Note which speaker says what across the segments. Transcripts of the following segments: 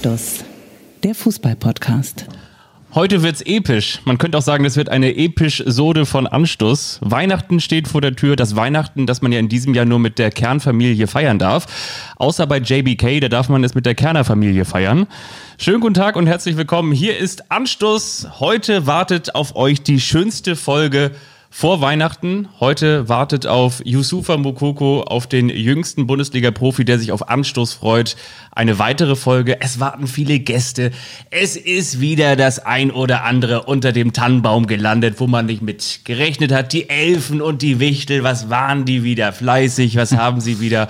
Speaker 1: Anstoß, der Fußball-Podcast.
Speaker 2: Heute wird's episch. Man könnte auch sagen, das wird eine episch Sode von Anstoß. Weihnachten steht vor der Tür. Das Weihnachten, das man ja in diesem Jahr nur mit der Kernfamilie feiern darf. Außer bei JBK, da darf man es mit der Kerner Familie feiern. Schönen guten Tag und herzlich willkommen. Hier ist Anstoß. Heute wartet auf euch die schönste Folge vor Weihnachten. Heute wartet auf Yusufa Mokoko, auf den jüngsten Bundesliga-Profi, der sich auf Anstoß freut. Eine weitere Folge. Es warten viele Gäste. Es ist wieder das ein oder andere unter dem Tannenbaum gelandet, wo man nicht mit gerechnet hat. Die Elfen und die Wichtel, was waren die wieder fleißig? Was haben sie wieder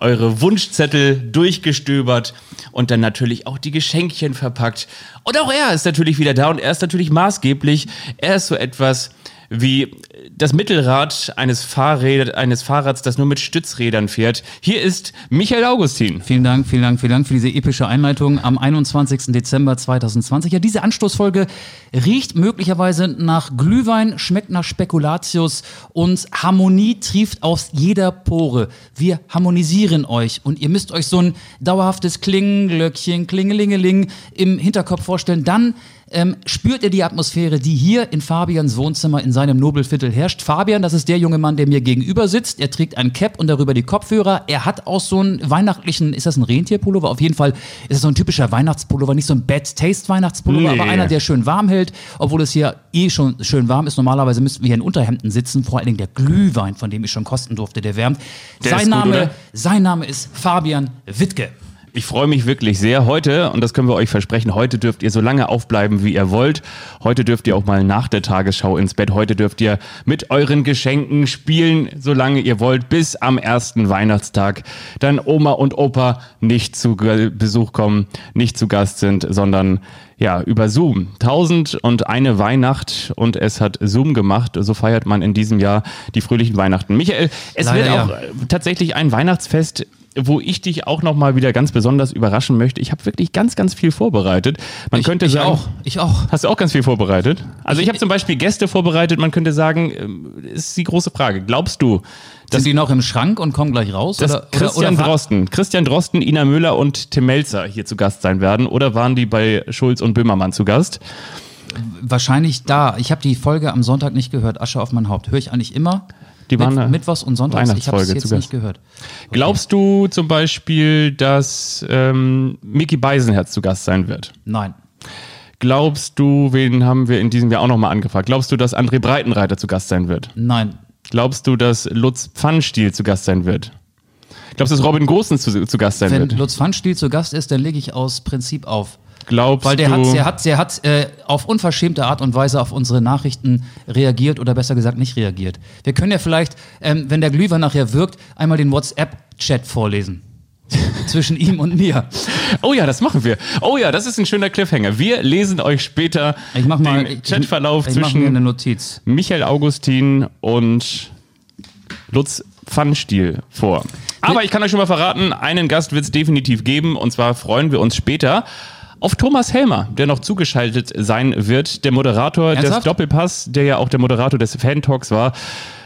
Speaker 2: eure Wunschzettel durchgestöbert? Und dann natürlich auch die Geschenkchen verpackt. Und auch er ist natürlich wieder da und er ist natürlich maßgeblich. Er ist so etwas wie das Mittelrad eines, Fahrräd, eines Fahrrads, das nur mit Stützrädern fährt. Hier ist Michael Augustin.
Speaker 3: Vielen Dank, vielen Dank, vielen Dank für diese epische Einleitung am 21. Dezember 2020. Ja, diese Anstoßfolge riecht möglicherweise nach Glühwein, schmeckt nach Spekulatius und Harmonie trieft aus jeder Pore. Wir harmonisieren euch und ihr müsst euch so ein dauerhaftes Klingelglöckchen, Klingelingeling im Hinterkopf vorstellen. Dann ähm, spürt ihr die Atmosphäre, die hier in Fabians Wohnzimmer in seinem Nobelviertel herrscht. Fabian, das ist der junge Mann, der mir gegenüber sitzt. Er trägt ein Cap und darüber die Kopfhörer. Er hat auch so einen weihnachtlichen, ist das ein Rentierpullover? Auf jeden Fall ist es so ein typischer Weihnachtspullover, nicht so ein Bad Taste Weihnachtspullover, nee. aber einer, der schön warm hält, obwohl es hier eh schon schön warm ist. Normalerweise müssten wir hier in Unterhemden sitzen, vor allen Dingen der Glühwein, von dem ich schon kosten durfte, der wärmt. Der sein, Name, gut, sein Name ist Fabian Wittke.
Speaker 2: Ich freue mich wirklich sehr heute und das können wir euch versprechen. Heute dürft ihr so lange aufbleiben, wie ihr wollt. Heute dürft ihr auch mal nach der Tagesschau ins Bett. Heute dürft ihr mit euren Geschenken spielen, solange ihr wollt, bis am ersten Weihnachtstag. Dann Oma und Opa nicht zu Besuch kommen, nicht zu Gast sind, sondern ja, über Zoom. Tausend und eine Weihnacht und es hat Zoom gemacht. So feiert man in diesem Jahr die fröhlichen Weihnachten. Michael, es Leider, wird auch ja. tatsächlich ein Weihnachtsfest wo ich dich auch noch mal wieder ganz besonders überraschen möchte. Ich habe wirklich ganz, ganz viel vorbereitet. Man ich, könnte
Speaker 3: ich
Speaker 2: sagen,
Speaker 3: auch. Ich auch.
Speaker 2: Hast du auch ganz viel vorbereitet? Also ich, ich habe zum Beispiel Gäste vorbereitet. Man könnte sagen, ähm, ist die große Frage. Glaubst du,
Speaker 3: dass Sind die noch im Schrank und kommen gleich raus?
Speaker 2: Oder, Christian oder, Drosten, Christian Drosten, Ina Müller und Tim Melzer hier zu Gast sein werden? Oder waren die bei Schulz und Böhmermann zu Gast?
Speaker 3: Wahrscheinlich da. Ich habe die Folge am Sonntag nicht gehört. Asche auf mein Haupt. Höre ich eigentlich immer.
Speaker 2: Die waren
Speaker 3: Mit, Mittwochs und Sonntags.
Speaker 2: Ich habe es jetzt nicht gehört. Okay. Glaubst du zum Beispiel, dass ähm, Mickey Beisenherz zu Gast sein wird?
Speaker 3: Nein.
Speaker 2: Glaubst du, wen haben wir in diesem Jahr auch nochmal angefragt? Glaubst du, dass André Breitenreiter zu Gast sein wird?
Speaker 3: Nein.
Speaker 2: Glaubst du, dass Lutz Pfannstiel zu Gast sein wird? Glaubst du, dass Robin Gosens zu, zu Gast sein
Speaker 3: Wenn
Speaker 2: wird?
Speaker 3: Wenn Lutz Pfannstiel zu Gast ist, dann lege ich aus Prinzip auf.
Speaker 2: Glaubst
Speaker 3: Weil der
Speaker 2: du?
Speaker 3: hat, der hat, der hat äh, auf unverschämte Art und Weise auf unsere Nachrichten reagiert oder besser gesagt nicht reagiert. Wir können ja vielleicht, ähm, wenn der Glühwein nachher wirkt, einmal den WhatsApp-Chat vorlesen. Zwischen ihm und mir.
Speaker 2: Oh ja, das machen wir. Oh ja, das ist ein schöner Cliffhanger. Wir lesen euch später
Speaker 3: ich mach mal,
Speaker 2: den Chatverlauf
Speaker 3: ich, ich
Speaker 2: zwischen
Speaker 3: eine Notiz.
Speaker 2: Michael Augustin und Lutz Pfannstiel vor. Aber ich kann euch schon mal verraten, einen Gast wird es definitiv geben und zwar freuen wir uns später auf Thomas Helmer, der noch zugeschaltet sein wird, der Moderator Ernsthaft? des Doppelpass, der ja auch der Moderator des Fan-Talks war.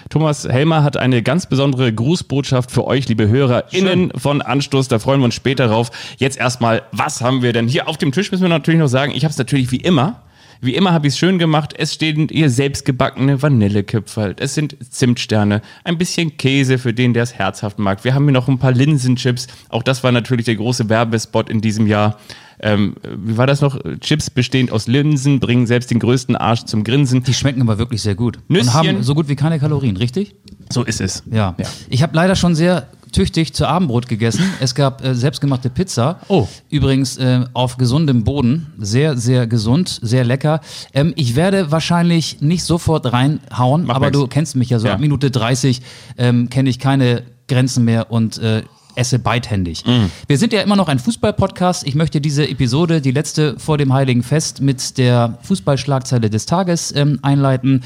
Speaker 2: Thomas Helmer hat eine ganz besondere Grußbotschaft für euch, liebe HörerInnen Schön. von Anstoß. Da freuen wir uns später drauf. Jetzt erstmal, was haben wir denn hier auf dem Tisch? Müssen wir natürlich noch sagen. Ich habe es natürlich wie immer wie immer habe ich es schön gemacht. Es stehen ihr selbstgebackene Vanillekipferl. Es sind Zimtsterne, ein bisschen Käse für den, der es herzhaft mag. Wir haben hier noch ein paar Linsenchips. Auch das war natürlich der große Werbespot in diesem Jahr. Ähm, wie war das noch? Chips bestehend aus Linsen bringen selbst den größten Arsch zum Grinsen.
Speaker 3: Die schmecken aber wirklich sehr gut.
Speaker 2: Nüsschen.
Speaker 3: Und haben so gut wie keine Kalorien, richtig?
Speaker 2: So ist es.
Speaker 3: Ja. ja. Ich habe leider schon sehr tüchtig zu Abendbrot gegessen. Es gab äh, selbstgemachte Pizza.
Speaker 2: Oh.
Speaker 3: Übrigens äh, auf gesundem Boden. Sehr, sehr gesund, sehr lecker. Ähm, ich werde wahrscheinlich nicht sofort reinhauen, Mach aber nix. du kennst mich ja so. Ja. Ab Minute 30 ähm, kenne ich keine Grenzen mehr und äh, esse beidhändig. Mm. Wir sind ja immer noch ein Fußball-Podcast. Ich möchte diese Episode, die letzte vor dem Heiligen Fest, mit der Fußballschlagzeile des Tages ähm, einleiten.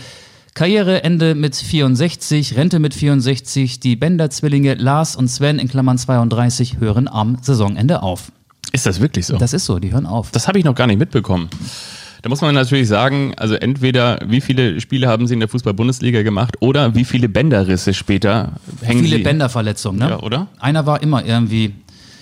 Speaker 3: Karriereende mit 64, Rente mit 64. Die Bender-Zwillinge Lars und Sven in Klammern 32 hören am Saisonende auf.
Speaker 2: Ist das wirklich so?
Speaker 3: Das ist so, die hören auf.
Speaker 2: Das habe ich noch gar nicht mitbekommen. Da muss man natürlich sagen, also entweder wie viele Spiele haben sie in der Fußball-Bundesliga gemacht oder wie viele Bänderrisse später hängen
Speaker 3: viele
Speaker 2: sie.
Speaker 3: Bänderverletzungen, ne?
Speaker 2: Ja, oder?
Speaker 3: Einer war immer irgendwie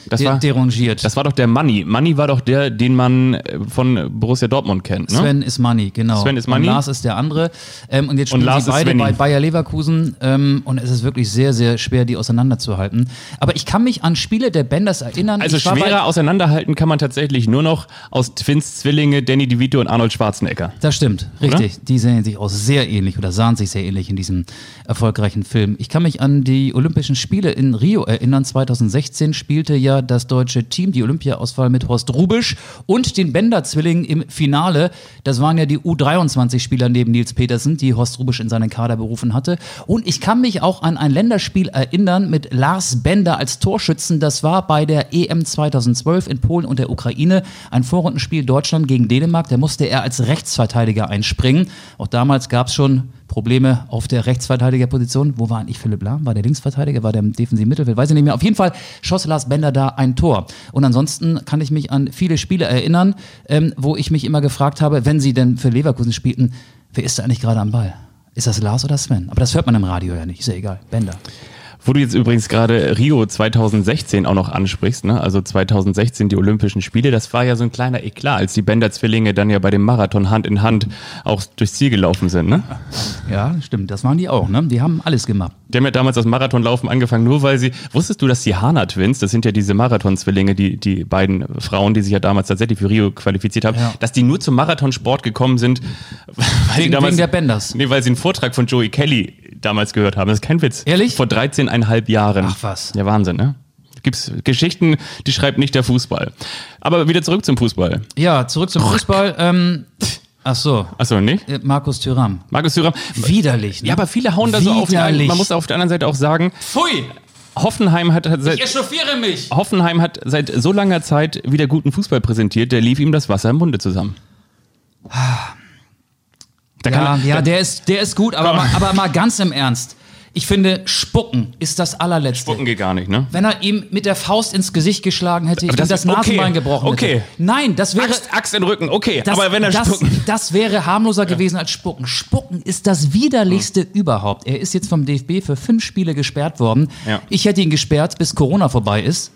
Speaker 2: Das war-
Speaker 3: derangiert.
Speaker 2: Das war doch der Money. Money war doch der, den man äh, von Borussia Dortmund kennt. Ne?
Speaker 3: Sven ist Money, genau.
Speaker 2: Sven ist
Speaker 3: Und
Speaker 2: Money.
Speaker 3: Lars ist der andere. Ähm, und jetzt
Speaker 2: Und
Speaker 3: spielen
Speaker 2: Lars
Speaker 3: sie beide bei Bayer Leverkusen. Ähm, und es ist wirklich sehr, sehr schwer, die auseinanderzuhalten. Aber ich kann mich an Spiele der Benders erinnern.
Speaker 2: Also schwerer auseinanderhalten kann man tatsächlich nur noch aus Twins Zwillinge Danny DeVito und Arnold Schwarzenegger.
Speaker 3: das stimmt, richtig. Die sehen sich auch sehr ähnlich oder sahen sich sehr ähnlich in diesem erfolgreichen Film. Ich kann mich an die Olympischen Spiele in Rio erinnern. 2016 spielte ja das deutsche Team die Olympiaauswahl mit Horst Rubisch und den Bender-Zwillingen im Finale. Das waren ja die U23-Spieler neben Nils Petersen, die Horst Rubisch in seinen Kader berufen hatte. Und ich kann mich auch an ein Länderspiel erinnern mit Lars Bender als Torschützen. Das war bei der EM 2012 in Polen und der Ukraine. Ein Vorrundenspiel Deutschland gegen Dänemark. Da musste er als Rechtsverteidiger einspringen. Auch damals gab es schon Probleme auf der Rechtsverteidigerposition. Wo war eigentlich Philipp Lahm? War der Linksverteidiger? War der im defensiven Mittelfeld? Weiß ich nicht mehr. Auf jeden Fall schoss Lars Bender da ein Tor. Und ansonsten kann ich mich an viele Spiele erinnern, ähm, wo ich mich immer gefragt habe, wenn sie denn für Leverkusen spielten, wer ist da eigentlich gerade am Ball? Ist das Lars oder Sven? Aber das hört man im Radio ja nicht. Ist ja egal. Bender.
Speaker 2: Wo du jetzt übrigens gerade Rio 2016 auch noch ansprichst, ne? also 2016 die Olympischen Spiele, das war ja so ein kleiner Eklat, als die Bender-Zwillinge dann ja bei dem Marathon Hand in Hand auch durchs Ziel gelaufen sind. Ne?
Speaker 3: Ja, stimmt. Das waren die auch. Ne? Die haben alles gemacht.
Speaker 2: Die haben ja damals das Marathonlaufen angefangen, nur weil sie, wusstest du, dass die Hana-Twins, das sind ja diese Marathon-Zwillinge, die, die beiden Frauen, die sich ja damals tatsächlich für Rio qualifiziert haben,
Speaker 3: Ja.
Speaker 2: dass die nur zum Marathonsport gekommen sind, weil
Speaker 3: Wegen-
Speaker 2: damals,
Speaker 3: wegen der Benders.
Speaker 2: Nee, weil sie einen Vortrag von Joey Kelly damals gehört haben. Das ist kein Witz.
Speaker 3: Ehrlich?
Speaker 2: Vor 13,5 Jahren.
Speaker 3: Ach, was.
Speaker 2: Ja, Wahnsinn, ne? Gibt's Geschichten, die schreibt nicht der Fußball. Aber wieder zurück zum Fußball.
Speaker 3: Ja, zurück zum Fußball. Ähm, ach so.
Speaker 2: Achso, nicht?
Speaker 3: Äh, Markus Thüram.
Speaker 2: Markus Thüram.
Speaker 3: Widerlich. Ne?
Speaker 2: Ja, aber viele hauen da so auf.
Speaker 3: Widerlich.
Speaker 2: man muss auf der anderen Seite auch sagen,
Speaker 3: Pfui!
Speaker 2: Hoffenheim hat, hat seit! Hoffenheim hat seit so langer Zeit wieder guten Fußball präsentiert, der lief ihm das Wasser im Munde zusammen. Da
Speaker 3: Ja,
Speaker 2: kann,
Speaker 3: ja
Speaker 2: da,
Speaker 3: der, ist, der ist gut, aber, mal, aber mal ganz im Ernst. Ich finde, Spucken ist das allerletzte.
Speaker 2: Spucken geht gar nicht, ne?
Speaker 3: Wenn er ihm mit der Faust ins Gesicht geschlagen hätte, ihm
Speaker 2: das-
Speaker 3: das,
Speaker 2: okay,
Speaker 3: Nasenbein gebrochen
Speaker 2: okay.
Speaker 3: hätte. Nein, das wäre...
Speaker 2: Axt, Axt in den Rücken, okay,
Speaker 3: Das,
Speaker 2: aber wenn er
Speaker 3: das,
Speaker 2: spucken.
Speaker 3: das wäre harmloser gewesen als Spucken. Spucken ist das widerlichste
Speaker 2: Hm.
Speaker 3: überhaupt. Er ist jetzt vom DFB für fünf Spiele gesperrt worden.
Speaker 2: Ja.
Speaker 3: Ich hätte ihn gesperrt, bis Corona vorbei ist.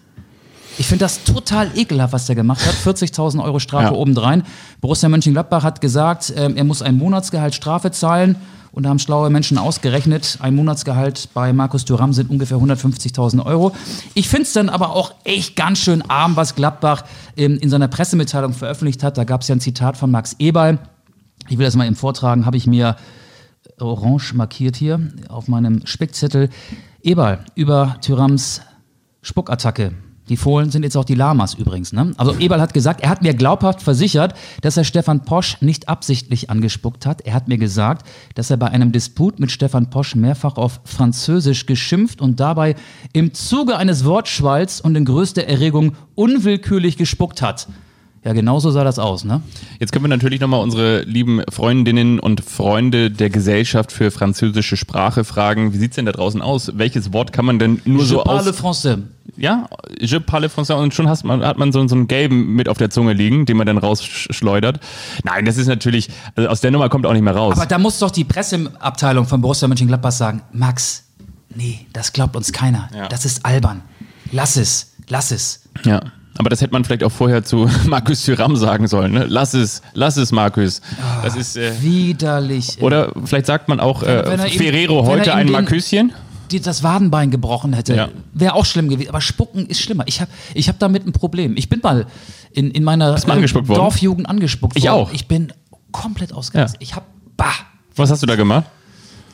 Speaker 3: Ich finde das total ekelhaft, was der gemacht hat. 40.000 Euro Strafe
Speaker 2: Ja.
Speaker 3: obendrein. Borussia Mönchengladbach hat gesagt, ähm, er muss ein Monatsgehalt Strafe zahlen. Und da haben schlaue Menschen ausgerechnet, ein Monatsgehalt bei Markus Thuram sind ungefähr 150.000 Euro. Ich finde es dann aber auch echt ganz schön arm, was Gladbach ähm, in seiner Pressemitteilung veröffentlicht hat. Da gab es ja ein Zitat von Max Eberl. Ich will das mal eben vortragen, habe ich mir orange markiert hier auf meinem Spickzettel. Eberl über Thürams Spuckattacke. Die Fohlen sind jetzt auch die Lamas übrigens. Ne? Also Eberl hat gesagt, er hat mir glaubhaft versichert, dass er Stefan Posch nicht absichtlich angespuckt hat. Er hat mir gesagt, dass er bei einem Disput mit Stefan Posch mehrfach auf Französisch geschimpft und dabei im Zuge eines Wortschwalls und in größter Erregung unwillkürlich gespuckt hat. Ja, genauso sah das aus, ne?
Speaker 2: Jetzt können wir natürlich nochmal unsere lieben Freundinnen und Freunde der Gesellschaft für französische Sprache fragen, wie sieht's denn da draußen aus? Welches Wort kann man denn nur
Speaker 3: Je
Speaker 2: so
Speaker 3: parle
Speaker 2: aus...
Speaker 3: français.
Speaker 2: Ja, je parle français und schon hast man, hat man so, so einen gelben mit auf der Zunge liegen, den man dann rausschleudert. Nein, das ist natürlich, also aus der Nummer kommt auch nicht mehr raus.
Speaker 3: Aber da muss doch die Presseabteilung von Borussia Mönchengladbach sagen, Max, nee, das glaubt uns keiner.
Speaker 2: Ja.
Speaker 3: Das ist albern. Lass es, lass es.
Speaker 2: Ja. Aber das hätte man vielleicht auch vorher zu Markus Thüram sagen sollen. Ne? Lass es, lass es, Markus. Das ist. Äh,
Speaker 3: Widerlich.
Speaker 2: oder vielleicht sagt man auch äh,
Speaker 3: wenn er
Speaker 2: Ferrero
Speaker 3: er
Speaker 2: heute ein Marküschen.
Speaker 3: die das Wadenbein gebrochen hätte,
Speaker 2: Ja.
Speaker 3: wäre auch schlimm gewesen. Aber Spucken ist schlimmer. Ich habe ich hab damit ein Problem. Ich bin mal in, in meiner
Speaker 2: mal angespuckt worden?
Speaker 3: Dorfjugend angespuckt
Speaker 2: Ich
Speaker 3: worden.
Speaker 2: auch.
Speaker 3: Ich bin komplett ausgerastet.
Speaker 2: Ja.
Speaker 3: Ich habe, bah,
Speaker 2: Was hast du da gemacht?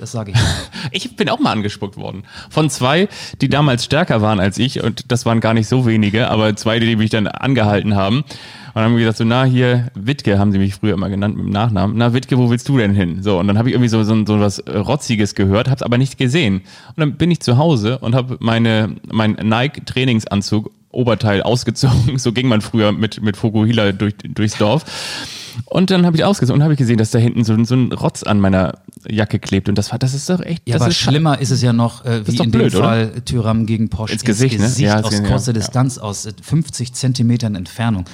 Speaker 3: Das sage ich.
Speaker 2: Ich bin auch mal angespuckt worden. Von zwei, die damals stärker waren als ich. Und das waren gar nicht so wenige, aber zwei, die mich dann angehalten haben. Und haben gesagt, so, na, hier, Wittke haben sie mich früher immer genannt mit dem Nachnamen. Na, Wittke, wo willst du denn hin? So, und dann habe ich irgendwie so, so, so was äh, Rotziges gehört, hab's aber nicht gesehen. Und dann bin ich zu Hause und habe meine, mein Nike-Trainingsanzug Oberteil ausgezogen. So ging man früher mit, mit Fokuhila durch, durchs Dorf. Und dann habe ich ausgezogen und habe ich gesehen, dass da hinten so, so ein Rotz an meiner Jacke klebt. Und das war, das ist doch echt.
Speaker 3: Ja,
Speaker 2: das
Speaker 3: aber
Speaker 2: ist
Speaker 3: schlimmer ist es ja noch, äh, wie in
Speaker 2: blöd,
Speaker 3: dem
Speaker 2: oder?
Speaker 3: Fall Tyram gegen Porsche
Speaker 2: Ins Gesicht, ne? Ja,
Speaker 3: aus kurzer
Speaker 2: ja.
Speaker 3: Distanz, aus äh, 50 Zentimetern Entfernung.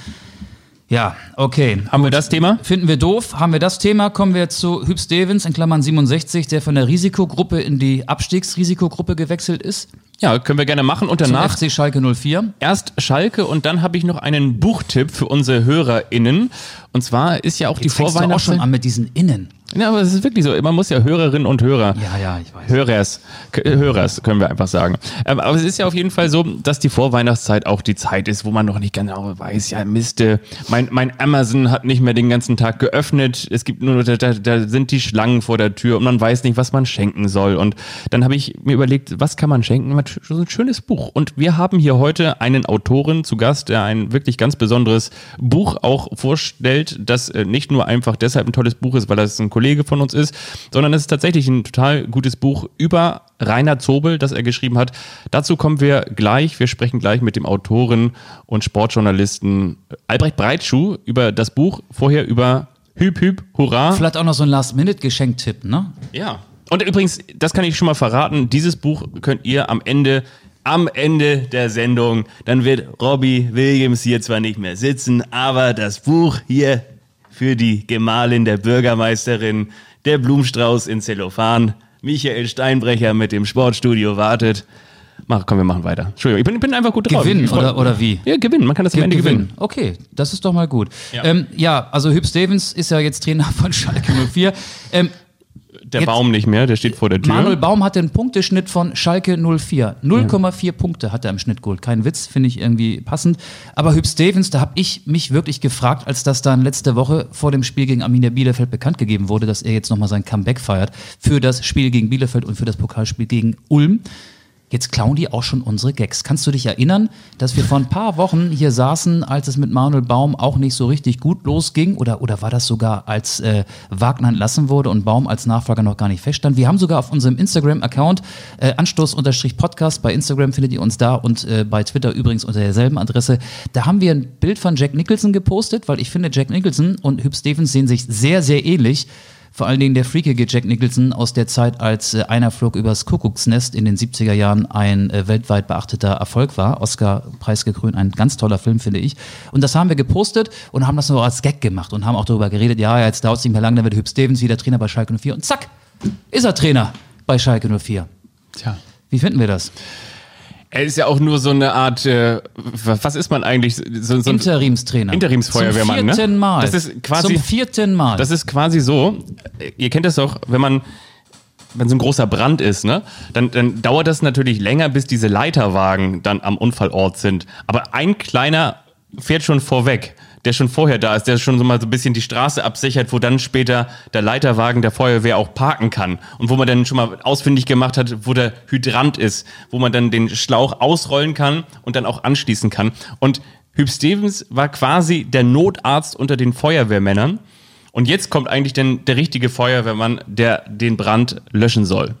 Speaker 3: Ja, okay.
Speaker 2: Haben wir das Thema?
Speaker 3: Finden wir doof. Haben wir das Thema, kommen wir zu Hüb Stevens in Klammern 67, der von der Risikogruppe in die Abstiegsrisikogruppe gewechselt ist.
Speaker 2: Ja, können wir gerne machen. Und
Speaker 3: Zum
Speaker 2: danach
Speaker 3: FC Schalke 04.
Speaker 2: erst Schalke und dann habe ich noch einen Buchtipp für unsere HörerInnen. Und zwar ist ja auch die
Speaker 3: Jetzt fängst du auch schon
Speaker 2: Vorweihnachtszeit.
Speaker 3: an mit diesen Innen.
Speaker 2: Ja, aber es ist wirklich so. Man muss ja Hörerinnen und Hörer.
Speaker 3: Ja, ja, ich weiß.
Speaker 2: Hörers, äh, Hörers können wir einfach sagen. Ähm, Aber es ist ja auf jeden Fall so, dass die Vorweihnachtszeit auch die Zeit ist, wo man noch nicht genau weiß, ja Miste, mein, mein Amazon hat nicht mehr den ganzen Tag geöffnet, es gibt nur, da, da, sind die Schlangen vor der Tür und man weiß nicht, was man schenken soll. Und dann habe ich mir überlegt, was kann man schenken? So ein schönes Buch. Und wir haben hier heute einen Autoren zu Gast, der ein wirklich ganz besonderes Buch auch vorstellt, das äh, nicht nur einfach deshalb ein tolles Buch ist, weil das ein Kollege von uns ist, sondern es ist tatsächlich ein total gutes Buch über Rainer Zobel, das er geschrieben hat. Dazu kommen wir gleich. Wir sprechen gleich mit dem Autoren und Sportjournalisten Albrecht Breitschuh über das Buch, vorher über Hüb Hüb Hurra.
Speaker 3: Vielleicht auch noch so ein Last-Minute-Geschenktipp, ne?
Speaker 2: Ja. Und übrigens, das kann ich schon mal verraten, dieses Buch könnt ihr am Ende am Ende der Sendung, dann wird Robbie Williams hier zwar nicht mehr sitzen, aber das Buch hier für die Gemahlin der Bürgermeisterin, der Blumenstrauß in Zellophan, Michael Steinbrecher mit dem Sportstudio wartet. Mach, komm, wir machen weiter. Entschuldigung, ich bin, bin einfach gut drauf.
Speaker 3: Gewinnen oder, oder wie?
Speaker 2: Ja, gewinnen. Man kann das am Ende gewinnen.
Speaker 3: Okay, das ist doch mal gut.
Speaker 2: Ja.
Speaker 3: Ja, ähm, ja also Hüb Stevens ist ja jetzt Trainer von Schalke 04. Ähm,
Speaker 2: Der
Speaker 3: Jetzt-
Speaker 2: Baum nicht mehr, der steht vor der Tür.
Speaker 3: Manuel Baum hatte einen Punkteschnitt von Schalke 04. 0,4 Punkte hat er im Schnitt geholt. Kein Witz, finde ich irgendwie passend. Aber Hüb Stevens, da habe ich mich wirklich gefragt, als das dann letzte Woche vor dem Spiel gegen Arminia Bielefeld bekannt gegeben wurde, dass er jetzt nochmal sein Comeback feiert für das Spiel gegen Bielefeld und für das Pokalspiel gegen Ulm. Jetzt klauen die auch schon unsere Gags. Kannst du dich erinnern, dass wir vor ein paar Wochen hier saßen, als es mit Manuel Baum auch nicht so richtig gut losging? Oder, oder war das sogar, als äh, Wagner entlassen wurde und Baum als Nachfolger noch gar nicht feststand? Wir haben sogar auf unserem Instagram-Account äh, Anstoß-Podcast, bei Instagram findet ihr uns da und äh, bei Twitter übrigens unter derselben Adresse. Da haben wir ein Bild von Jack Nicholson gepostet, weil ich finde, Jack Nicholson und Hüb Stevens sehen sich sehr, sehr ähnlich. Vor allen Dingen der freakige Jack Nicholson aus der Zeit, als äh, einer flog übers Kuckucksnest in den 70er Jahren ein äh, weltweit beachteter Erfolg war. Oscar preisgekrönt, ein ganz toller Film, finde ich. Und das haben wir gepostet und haben das nur als Gag gemacht und haben auch darüber geredet, ja, jetzt dauert es nicht mehr lange, dann wird Hüb Stevens wieder Trainer bei Schalke 04 und zack, ist er Trainer bei Schalke 04.
Speaker 2: Tja.
Speaker 3: Wie finden wir das?
Speaker 2: Er ist ja auch nur so eine Art, äh, was ist man eigentlich? So, so
Speaker 3: Interimstrainer.
Speaker 2: Interimsfeuerwehrmann,
Speaker 3: Zum
Speaker 2: ne?
Speaker 3: vierten Mal.
Speaker 2: Das ist quasi-
Speaker 3: Zum vierten Mal.
Speaker 2: Das ist quasi so, ihr kennt das doch, wenn man, wenn so ein großer Brand ist, ne, dann, dann dauert das natürlich länger, bis diese Leiterwagen dann am Unfallort sind. Aber ein kleiner fährt schon vorweg, der schon vorher da ist, der schon so mal so ein bisschen die Straße absichert, wo dann später der Leiterwagen der Feuerwehr auch parken kann. Und wo man dann schon mal ausfindig gemacht hat, wo der Hydrant ist, wo man dann den Schlauch ausrollen kann und dann auch anschließen kann. Und Hüb Stevens war quasi der Notarzt unter den Feuerwehrmännern. Und jetzt kommt eigentlich denn der richtige Feuerwehrmann, der den Brand löschen soll.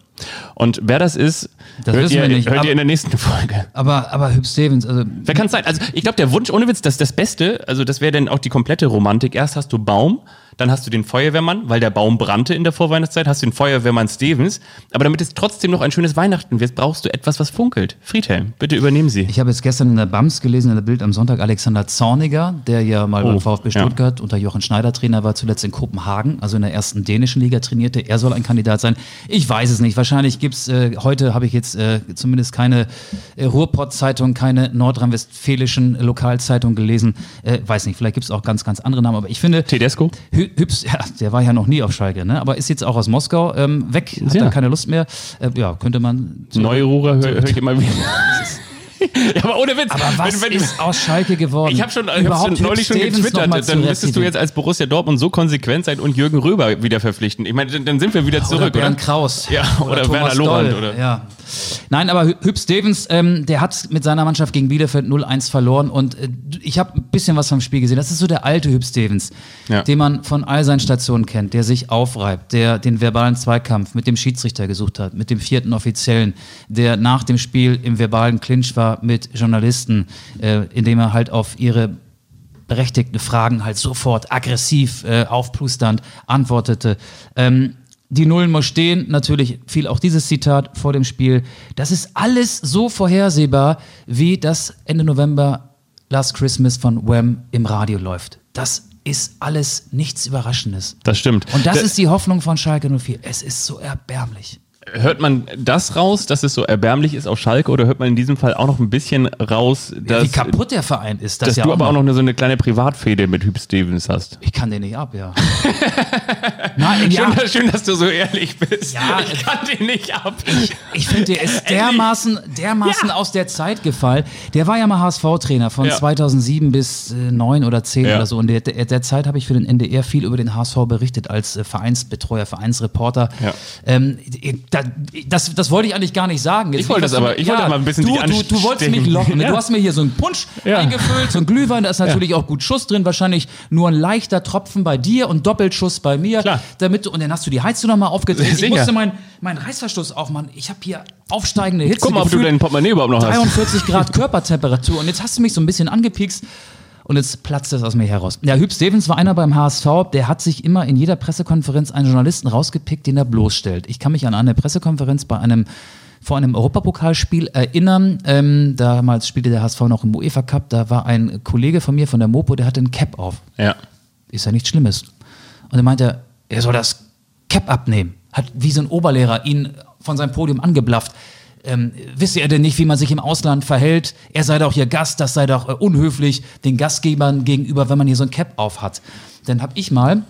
Speaker 2: Und wer das ist,
Speaker 3: Das
Speaker 2: hört, ihr,
Speaker 3: wir nicht,
Speaker 2: hört
Speaker 3: aber-
Speaker 2: ihr in der nächsten Folge.
Speaker 3: aber, aber Hüb Stevens, also
Speaker 2: Wer kann es sein? Also ich glaube, der Wunsch, ohne Witz, das das Beste, also das wäre dann auch die komplette Romantik. Erst hast du Baum, dann hast du den Feuerwehrmann, weil der Baum brannte in der Vorweihnachtszeit, hast du den Feuerwehrmann Stevens. Aber damit es trotzdem noch ein schönes Weihnachten wird, brauchst du etwas, was funkelt. Friedhelm, bitte übernehmen Sie.
Speaker 3: Ich habe jetzt gestern in der BAMS gelesen, in der Bild am Sonntag, Alexander Zorniger, der ja mal
Speaker 2: Oh,
Speaker 3: beim VfB
Speaker 2: ja.
Speaker 3: Stuttgart unter Jochen Schneider Trainer war, zuletzt in Kopenhagen, also in der ersten dänischen Liga trainierte. Er soll ein Kandidat sein. Ich weiß es nicht. Wahrscheinlich gibt's äh, heute habe ich jetzt äh, zumindest keine äh, Ruhrpott-Zeitung, keine nordrhein-westfälischen Lokalzeitung gelesen. Äh, weiß nicht, vielleicht gibt's auch ganz, ganz andere Namen, aber ich finde,
Speaker 2: Tedesco?
Speaker 3: Hü- Hübs, ja, der war ja noch nie auf Schalke, ne? aber ist jetzt auch aus Moskau ähm, weg, hat
Speaker 2: Ja.
Speaker 3: da keine Lust mehr. Äh, ja, könnte man.
Speaker 2: Neururer höre hör ich immer wieder. ja, aber ohne Witz.
Speaker 3: Aber was
Speaker 2: Wenn- wenn-
Speaker 3: ist aus Schalke geworden?
Speaker 2: Ich habe schon, ich hab's
Speaker 3: Überhaupt
Speaker 2: schon neulich schon getwittert, dann müsstest du jetzt als Borussia Dortmund so konsequent sein und Jürgen Röber wieder verpflichten. Ich meine, dann, dann sind wir wieder
Speaker 3: oder
Speaker 2: zurück, oder?
Speaker 3: Bernd Kraus.
Speaker 2: Ja, oder
Speaker 3: Thomas
Speaker 2: Werner Lorand,
Speaker 3: Doll.
Speaker 2: oder?
Speaker 3: Ja. Nein, aber Hü- Hüb Stevens, ähm, der hat mit seiner Mannschaft gegen Bielefeld 0-1 verloren und äh, ich habe ein bisschen was vom Spiel gesehen. Das ist so der alte Hüb Stevens,
Speaker 2: Ja.
Speaker 3: den man von all seinen Stationen kennt, der sich aufreibt, der den verbalen Zweikampf mit dem Schiedsrichter gesucht hat, mit dem vierten Offiziellen, der nach dem Spiel im verbalen Clinch war mit Journalisten, äh, indem er halt auf ihre berechtigten Fragen halt sofort aggressiv äh, aufplusternd antwortete. Ähm, die Nullen muss stehen, natürlich fiel auch dieses Zitat vor dem Spiel. Das ist alles so vorhersehbar, wie das Ende November Last Christmas von Wham im Radio läuft. Das ist alles nichts Überraschendes.
Speaker 2: Das stimmt.
Speaker 3: Und das
Speaker 2: Da-
Speaker 3: ist die Hoffnung von Schalke 04. Es ist so erbärmlich.
Speaker 2: Hört man das raus, dass es so erbärmlich ist auf Schalke oder hört man in diesem Fall auch noch ein bisschen raus, dass,
Speaker 3: Wie kaputt der Verein ist, das
Speaker 2: dass
Speaker 3: ja
Speaker 2: du aber
Speaker 3: mal.
Speaker 2: auch noch eine, so eine kleine Privatfehde mit Hüb Stevens hast?
Speaker 3: Ich kann den nicht ab, ja. Nein, ja.
Speaker 2: Schön, dass, schön, dass du so ehrlich bist.
Speaker 3: Ja,
Speaker 2: ich kann den nicht ab.
Speaker 3: Ich finde, der ist dermaßen, dermaßen
Speaker 2: Ja.
Speaker 3: aus der Zeit gefallen. Der war ja mal HSV-Trainer von
Speaker 2: Ja.
Speaker 3: 2007 bis äh, 9 oder 10
Speaker 2: Ja.
Speaker 3: oder so. Und der, der, der Zeit habe ich für den NDR viel über den HSV berichtet als äh, Vereinsbetreuer, Vereinsreporter.
Speaker 2: Ja.
Speaker 3: Ähm, da, das, das wollte ich eigentlich gar nicht sagen. Jetzt
Speaker 2: Ich wollte das aber- ich wollte mal ein bisschen
Speaker 3: du,
Speaker 2: dich
Speaker 3: du, du wolltest mich locken.
Speaker 2: Ja.
Speaker 3: Du hast mir hier so einen Punsch
Speaker 2: Ja.
Speaker 3: eingefüllt, so ein Glühwein, da ist natürlich auch gut Schuss drin, wahrscheinlich nur ein leichter Tropfen bei dir und Doppelschuss bei mir.
Speaker 2: Klar.
Speaker 3: Damit du, und dann hast du die Heizung nochmal aufgedreht. Ich musste meinen mein Reißverschluss aufmachen. Ich habe hier aufsteigende Hitze.
Speaker 2: Guck mal, ob du dein Portemonnaie überhaupt noch hast.
Speaker 3: 43 Grad Körpertemperatur. Und jetzt hast du mich so ein bisschen angepiekst. Und jetzt platzt das aus mir heraus. Ja, Hüb Stevens war einer beim HSV, der hat sich immer in jeder Pressekonferenz einen Journalisten rausgepickt, den er bloßstellt. Ich kann mich an eine Pressekonferenz bei einem vor einem Europapokalspiel erinnern. Ähm, damals spielte der HSV noch im UEFA Cup. Da war ein Kollege von mir von der Mopo, der hatte ein Cap auf
Speaker 2: Ja.
Speaker 3: ist ja nichts Schlimmes. Und dann meinte er, er soll das Cap abnehmen. Hat wie so ein Oberlehrer ihn von seinem Podium angeblafft. Ähm, wisse er denn nicht, wie man sich im Ausland verhält? Er sei doch hier Gast, das sei doch äh, unhöflich den Gastgebern gegenüber, wenn man hier so ein Cap auf hat. Dann habe ich mal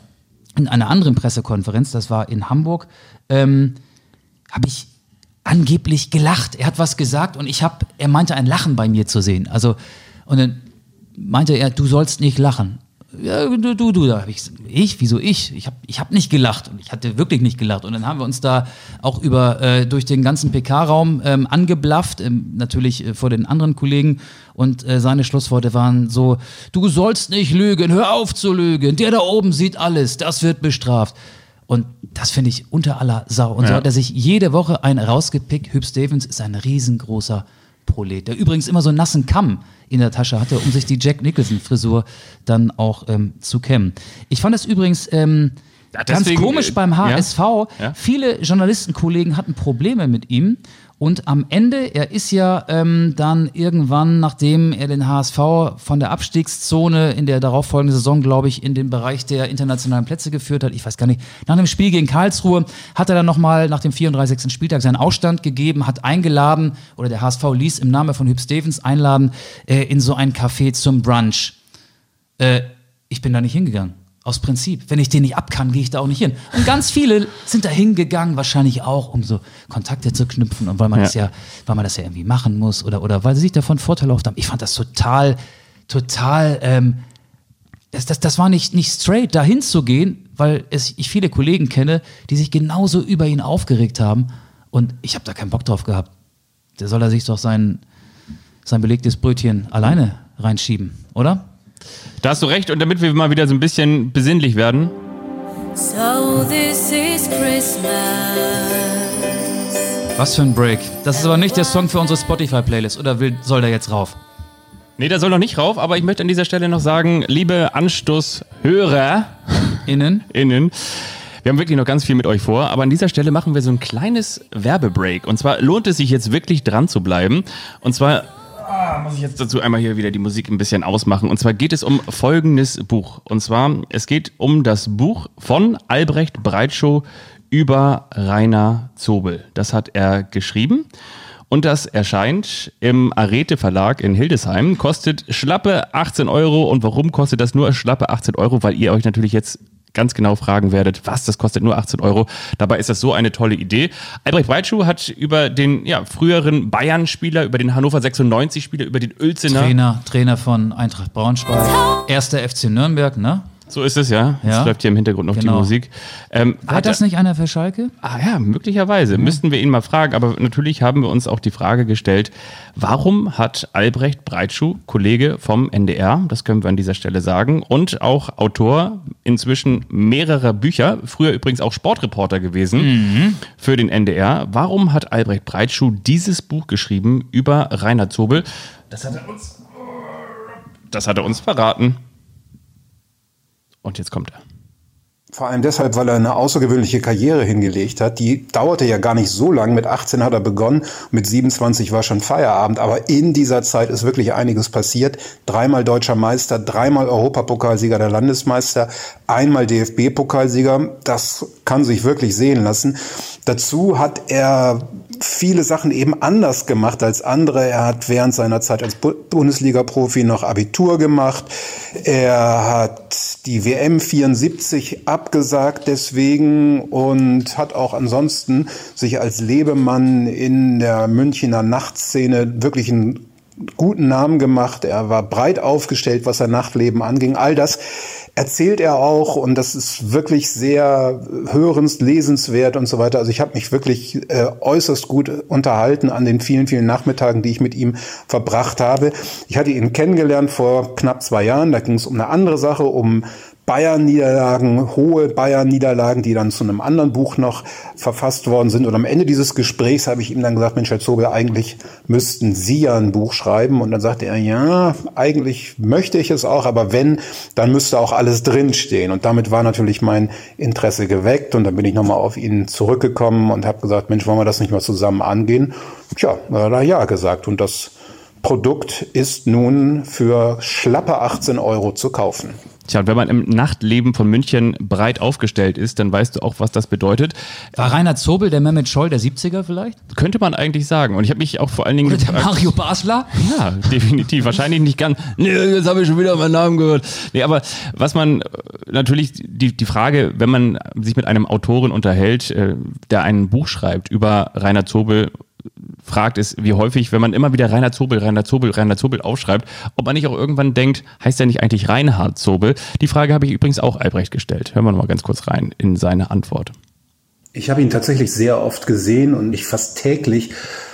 Speaker 3: in einer anderen Pressekonferenz, das war in Hamburg, ähm, habe ich angeblich gelacht. Er hat was gesagt und ich habe, er meinte ein Lachen bei mir zu sehen. Also und dann meinte er, du sollst nicht lachen. Ja, du, du, du. Da hab ich, ich, wieso ich? Ich habe ich hab nicht gelacht und ich hatte wirklich nicht gelacht. Und dann haben wir uns da auch über äh, durch den ganzen PK-Raum ähm, angeblafft, ähm, natürlich äh, vor den anderen Kollegen. Und äh, seine Schlussworte waren so: Du sollst nicht lügen, hör auf zu lügen. Der da oben sieht alles, das wird bestraft. Und das finde ich unter aller Sau. Und so
Speaker 2: Ja.
Speaker 3: hat er sich jede Woche einen rausgepickt. Hüb Stevens ist ein riesengroßer Prolet, der übrigens immer so einen nassen Kamm in der Tasche hatte, um sich die Jack Nicholson-Frisur dann auch ähm, zu kämmen. Ich fand es übrigens ähm,
Speaker 2: Ja,
Speaker 3: ganz
Speaker 2: deswegen,
Speaker 3: komisch
Speaker 2: äh,
Speaker 3: beim
Speaker 2: ja.
Speaker 3: HSV.
Speaker 2: Ja.
Speaker 3: Viele Journalistenkollegen hatten Probleme mit ihm. Und am Ende, er ist ja ähm, dann irgendwann, nachdem er den HSV von der Abstiegszone in der darauffolgenden Saison, glaube ich, in den Bereich der internationalen Plätze geführt hat, ich weiß gar nicht, nach dem Spiel gegen Karlsruhe, hat er dann nochmal nach dem 34. Spieltag seinen Ausstand gegeben, hat eingeladen, oder der HSV ließ im Namen von Hüb Stevens einladen, äh, in so ein Café zum Brunch. Äh, ich bin da nicht hingegangen. Aus Prinzip. Wenn ich den nicht ab kann, gehe ich da auch nicht hin. Und ganz viele sind da hingegangen, wahrscheinlich auch, um so Kontakte zu knüpfen und weil man
Speaker 2: Ja.
Speaker 3: das ja, weil man das ja irgendwie machen muss oder, oder weil sie sich davon Vorteile erhofft haben. Ich fand das total, total, ähm, das, das, das war nicht, nicht straight, da hinzugehen, weil es, ich viele Kollegen kenne, die sich genauso über ihn aufgeregt haben. Und ich habe da keinen Bock drauf gehabt. Der soll er sich doch sein, sein belegtes Brötchen alleine reinschieben, oder?
Speaker 2: Da hast du recht. Und damit wir mal wieder so ein bisschen besinnlich werden,
Speaker 4: So this is Christmas.
Speaker 3: Was für ein Break. Das ist aber nicht der Song für unsere Spotify-Playlist, oder will, soll der jetzt rauf?
Speaker 2: Nee, der soll noch nicht rauf, aber ich möchte an dieser Stelle noch sagen, liebe Anstoßhörer,
Speaker 3: Innen?
Speaker 2: innen. Wir haben wirklich noch ganz viel mit euch vor, aber an dieser Stelle machen wir so ein kleines Werbebreak. Und zwar lohnt es sich jetzt wirklich dran zu bleiben. Und zwar ah, muss ich jetzt dazu einmal hier wieder die Musik ein bisschen ausmachen. Und zwar geht es um folgendes Buch. Und zwar, es geht um das Buch von Albrecht Breitschow über Rainer Zobel. Das hat er geschrieben. Und das erscheint im Arete Verlag in Hildesheim, kostet schlappe 18 Euro. Und warum kostet das nur schlappe 18 Euro? Weil ihr euch natürlich jetzt ganz genau fragen werdet, was, das kostet nur 18 Euro. Dabei ist das so eine tolle Idee. Albrecht Breitschuh hat über den ja, früheren Bayern-Spieler, über den Hannover 96-Spieler, über den Uelzener,
Speaker 3: Trainer, Trainer von Eintracht Braunschweig. Erster FC Nürnberg, ne?
Speaker 2: So ist es ja,
Speaker 3: Ja.
Speaker 2: jetzt läuft hier im Hintergrund noch
Speaker 3: Genau.
Speaker 2: die Musik. Ähm,
Speaker 3: War
Speaker 2: hat
Speaker 3: das nicht einer für Schalke?
Speaker 2: Ah ja, möglicherweise. Müssten wir ihn mal fragen. Aber natürlich haben wir uns auch die Frage gestellt, warum hat Albrecht Breitschuh, Kollege vom NDR, das können wir an dieser Stelle sagen, und auch Autor inzwischen mehrerer Bücher, früher übrigens auch Sportreporter gewesen für den NDR, warum hat Albrecht Breitschuh dieses Buch geschrieben über Rainer Zobel? Das hat er uns, das hat er uns verraten. Und jetzt kommt er.
Speaker 5: Vor allem deshalb, weil er eine außergewöhnliche Karriere hingelegt hat. Die dauerte ja gar nicht so lang. Mit 18 hat er begonnen, mit 27 war schon Feierabend. Aber in dieser Zeit ist wirklich einiges passiert. Dreimal deutscher Meister, dreimal Europapokalsieger der Landesmeister, einmal DFB-Pokalsieger. Das kann sich wirklich sehen lassen. Dazu hat er viele Sachen eben anders gemacht als andere. Er hat während seiner Zeit als Bundesliga-Profi noch Abitur gemacht. Er hat die WM 74 abgesagt deswegen und hat auch ansonsten sich als Lebemann in der Münchner Nachtszene wirklich einen guten Namen gemacht. Er war breit aufgestellt, was sein Nachtleben anging. All das erzählt er auch und das ist wirklich sehr hörens, lesenswert und so weiter. Also ich habe mich wirklich äh, äußerst gut unterhalten an den vielen, vielen Nachmittagen, die ich mit ihm verbracht habe. Ich hatte ihn kennengelernt vor knapp zwei Jahren. Da ging es um eine andere Sache, um Bayern-Niederlagen, hohe Bayern-Niederlagen, die dann zu einem anderen Buch noch verfasst worden sind. Und am Ende dieses Gesprächs habe ich ihm dann gesagt, Mensch, Herr Zobel, eigentlich müssten Sie ja ein Buch schreiben. Und dann sagte er, ja, eigentlich möchte ich es auch, aber wenn, dann müsste auch alles drinstehen. Und damit war natürlich mein Interesse geweckt. Und dann bin ich nochmal auf ihn zurückgekommen und habe gesagt, Mensch, wollen wir das nicht mal zusammen angehen? Tja, da hat er ja gesagt. Und das Produkt ist nun für schlappe 18 Euro zu kaufen.
Speaker 2: Tja, und wenn man im Nachtleben von München breit aufgestellt ist, dann weißt du auch, was das bedeutet.
Speaker 3: War Rainer Zobel der Mehmet Scholl der 70er vielleicht?
Speaker 2: Könnte man eigentlich sagen. Und ich habe mich auch vor allen Dingen.
Speaker 3: Oder der Mario Basler?
Speaker 2: Ja, definitiv. Wahrscheinlich nicht ganz. Nee, jetzt habe ich schon wieder meinen Namen gehört. Nee, aber was man natürlich die, die Frage, wenn man sich mit einem Autoren unterhält, äh, der ein Buch schreibt über Rainer Zobel fragt, ist, wie häufig, wenn man immer wieder Rainer Zobel, Rainer Zobel, Rainer Zobel aufschreibt, ob man nicht auch irgendwann denkt, heißt er nicht eigentlich Reinhard Zobel? Die Frage habe ich übrigens auch Albrecht gestellt. Hören wir noch mal ganz kurz rein in seine Antwort.
Speaker 5: Ich habe ihn tatsächlich sehr oft gesehen und ich fast täglich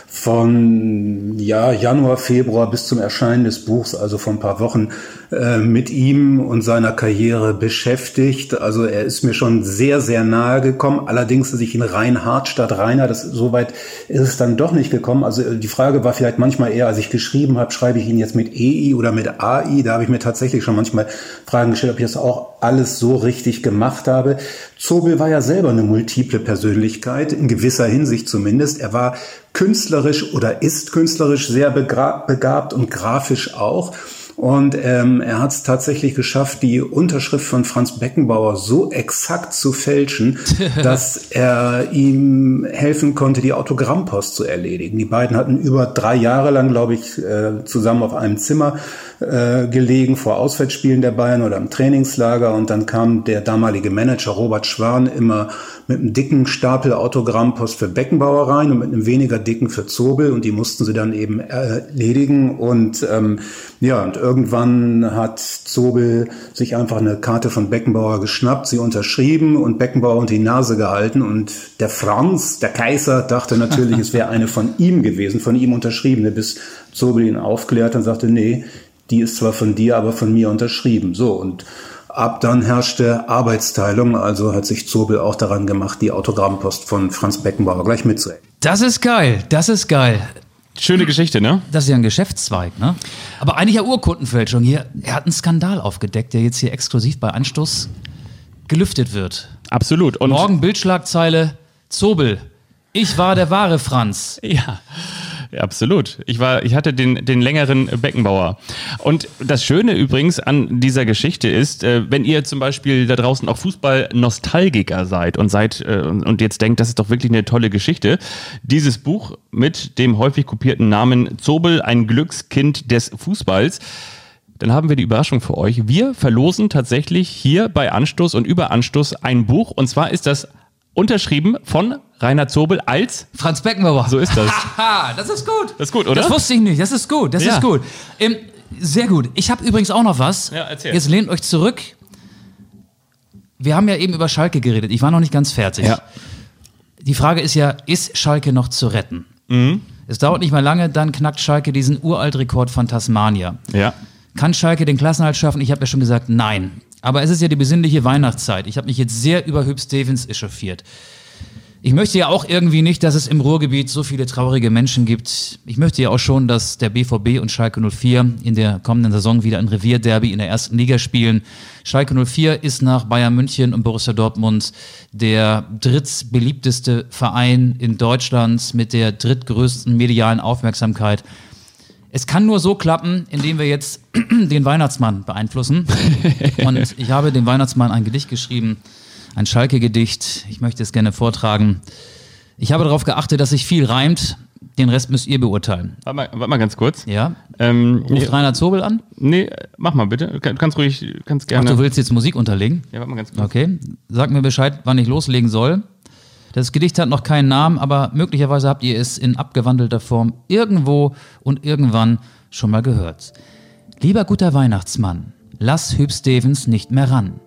Speaker 5: von ja, Januar, Februar bis zum Erscheinen des Buchs, also vor ein paar Wochen, äh, mit ihm und seiner Karriere beschäftigt. Also er ist mir schon sehr, sehr nahe gekommen. Allerdings ist ich in Reinhard statt Rainer. Das, soweit ist es dann doch nicht gekommen. Also die Frage war vielleicht manchmal eher, als ich geschrieben habe, schreibe ich ihn jetzt mit EI oder mit AI? Da habe ich mir tatsächlich schon manchmal Fragen gestellt, ob ich das auch alles so richtig gemacht habe. Zobel war ja selber eine multiple Persönlichkeit, in gewisser Hinsicht zumindest. Er war künstlerisch oder ist künstlerisch sehr begabt und grafisch auch. Und ähm, er hat es tatsächlich geschafft, die Unterschrift von Franz Beckenbauer so exakt zu fälschen, dass er ihm helfen konnte, die Autogrammpost zu erledigen. Die beiden hatten über drei Jahre lang, glaube ich, äh, zusammen auf einem Zimmer äh, gelegen vor Auswärtsspielen der Bayern oder im Trainingslager. Und dann kam der damalige Manager Robert Schwan immer mit einem dicken Stapel Autogrammpost für Beckenbauer rein und mit einem weniger dicken für Zobel. Und die mussten sie dann eben erledigen. Und ähm, ja, und irgendwann hat Zobel sich einfach eine Karte von Beckenbauer geschnappt, sie unterschrieben und Beckenbauer unter die Nase gehalten. Und der Franz, der Kaiser, dachte natürlich, es wäre eine von ihm gewesen, von ihm unterschriebene, bis Zobel ihn aufklärt und sagte, nee, die ist zwar von dir, aber von mir unterschrieben. So, und ab dann herrschte Arbeitsteilung, also hat sich Zobel auch daran gemacht, die Autogrammpost von Franz Beckenbauer gleich mitzunehmen.
Speaker 3: Das ist geil, das ist geil.
Speaker 2: Schöne Geschichte, ne?
Speaker 3: Das ist ja ein Geschäftszweig, ne? Aber eigentlich ja Urkundenfälschung. Hier, er hat einen Skandal aufgedeckt, der jetzt hier exklusiv bei Anstoß gelüftet wird.
Speaker 2: Absolut.
Speaker 3: Und Morgen Bildschlagzeile, Zobel. Ich war der wahre Franz.
Speaker 2: Ja. Ja, absolut. Ich war, ich hatte den, den längeren Beckenbauer. Und das Schöne übrigens an dieser Geschichte ist, äh, wenn ihr zum Beispiel da draußen auch Fußball-Nostalgiker seid und seid äh, und jetzt denkt, das ist doch wirklich eine tolle Geschichte. Dieses Buch mit dem häufig kopierten Namen Zobel, ein Glückskind des Fußballs dann haben wir die Überraschung für euch. Wir verlosen tatsächlich hier bei Anstoß und über Anstoß ein Buch. Und zwar ist das unterschrieben von Rainer Zobel als
Speaker 3: Franz Beckenbauer.
Speaker 2: So ist das.
Speaker 3: das ist gut.
Speaker 2: Das ist gut, oder?
Speaker 3: Das wusste ich nicht. Das ist gut. Das ja. ist gut. Ähm, sehr gut. Ich habe übrigens auch noch was.
Speaker 2: Ja, erzähl.
Speaker 3: Jetzt lehnt euch zurück. Wir haben ja eben über Schalke geredet. Ich war noch nicht ganz fertig.
Speaker 2: Ja.
Speaker 3: Die Frage ist ja, ist Schalke noch zu retten?
Speaker 2: Mhm.
Speaker 3: Es dauert nicht mal lange, dann knackt Schalke diesen Uraltrekord von Tasmania.
Speaker 2: Ja.
Speaker 3: Kann Schalke den Klassenhalt schaffen? Ich habe ja schon gesagt, nein. Aber es ist ja die besinnliche Weihnachtszeit. Ich habe mich jetzt sehr über Hüb Stevens echauffiert. Ich möchte ja auch irgendwie nicht, dass es im Ruhrgebiet so viele traurige Menschen gibt. Ich möchte ja auch schon, dass der BVB und Schalke 04 in der kommenden Saison wieder ein Revierderby in der ersten Liga spielen. Schalke 04 ist nach Bayern München und Borussia Dortmund der drittbeliebteste Verein in Deutschland mit der drittgrößten medialen Aufmerksamkeit. Es kann nur so klappen, indem wir jetzt den Weihnachtsmann beeinflussen. Und ich habe dem Weihnachtsmann ein Gedicht geschrieben, ein Schalke-Gedicht. Ich möchte es gerne vortragen. Ich habe darauf geachtet, dass sich viel reimt. Den Rest müsst ihr beurteilen.
Speaker 2: Warte mal, warte mal ganz kurz.
Speaker 3: Ja?
Speaker 2: Ähm, nee,
Speaker 3: Ruft Rainer Zobel an?
Speaker 2: nee, mach mal bitte. Du kannst ruhig, kannst
Speaker 3: Ach,
Speaker 2: gerne.
Speaker 3: du willst jetzt Musik unterlegen?
Speaker 2: ja, warte mal ganz kurz.
Speaker 3: Okay. Sag mir Bescheid, wann ich loslegen soll. Das Gedicht hat noch keinen Namen, aber möglicherweise habt ihr es in abgewandelter Form irgendwo und irgendwann schon mal gehört. Lieber guter Weihnachtsmann, lass Hüb Stevens nicht mehr ran.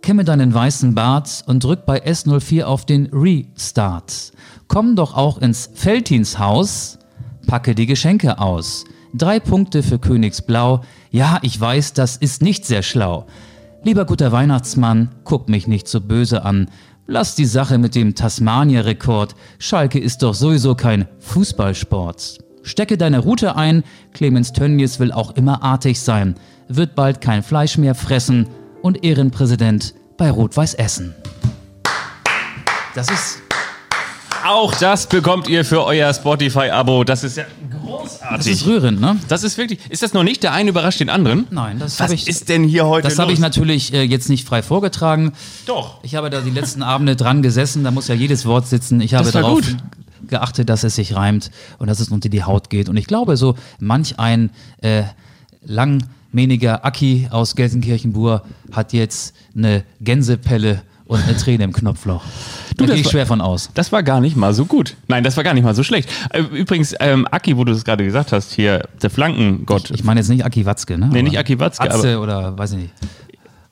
Speaker 3: Kämme deinen weißen Bart und drück bei S04 auf den Restart. Komm doch auch ins Feltins Haus, packe die Geschenke aus. Drei Punkte für Königsblau. Ja, ich weiß, das ist nicht sehr schlau. Lieber guter Weihnachtsmann, guck mich nicht so böse an. Lass die Sache mit dem Tasmania-Rekord. Schalke ist doch sowieso kein Fußballsport. Stecke deine Route ein. Clemens Tönnies will auch immer artig sein. Wird bald kein Fleisch mehr fressen und Ehrenpräsident bei Rot-Weiß Essen. Das ist
Speaker 2: Auch das bekommt ihr für euer Spotify-Abo. Das ist ja
Speaker 3: das
Speaker 2: großartig.
Speaker 3: ist rührend, ne?
Speaker 2: Das ist wirklich. Ist das noch nicht? Der eine überrascht den anderen?
Speaker 3: Nein, das
Speaker 2: Was
Speaker 3: habe ich.
Speaker 2: ist denn hier heute
Speaker 3: Das habe ich natürlich äh, jetzt nicht frei vorgetragen.
Speaker 2: Doch.
Speaker 3: Ich habe da die letzten Abende dran gesessen, da muss ja jedes Wort sitzen. Ich habe
Speaker 2: Das war
Speaker 3: darauf
Speaker 2: gut.
Speaker 3: geachtet, dass es sich reimt und dass es unter die Haut geht. Und ich glaube, so manch ein äh, langmähniger Aki aus Gelsenkirchen-Bur hat jetzt eine Gänsepelle und eine Träne im Knopfloch. Da
Speaker 2: das
Speaker 3: gehe ich schwer von aus.
Speaker 2: Das war gar nicht mal so gut. Nein, das war gar nicht mal so schlecht. Äh, Übrigens, ähm, Aki, wo du es gerade gesagt hast, hier, der Flankengott.
Speaker 3: Ich meine jetzt nicht Aki Watzke, ne?
Speaker 2: Nee,
Speaker 3: Aber
Speaker 2: nicht Aki Watzke,
Speaker 3: Atze oder weiß ich nicht.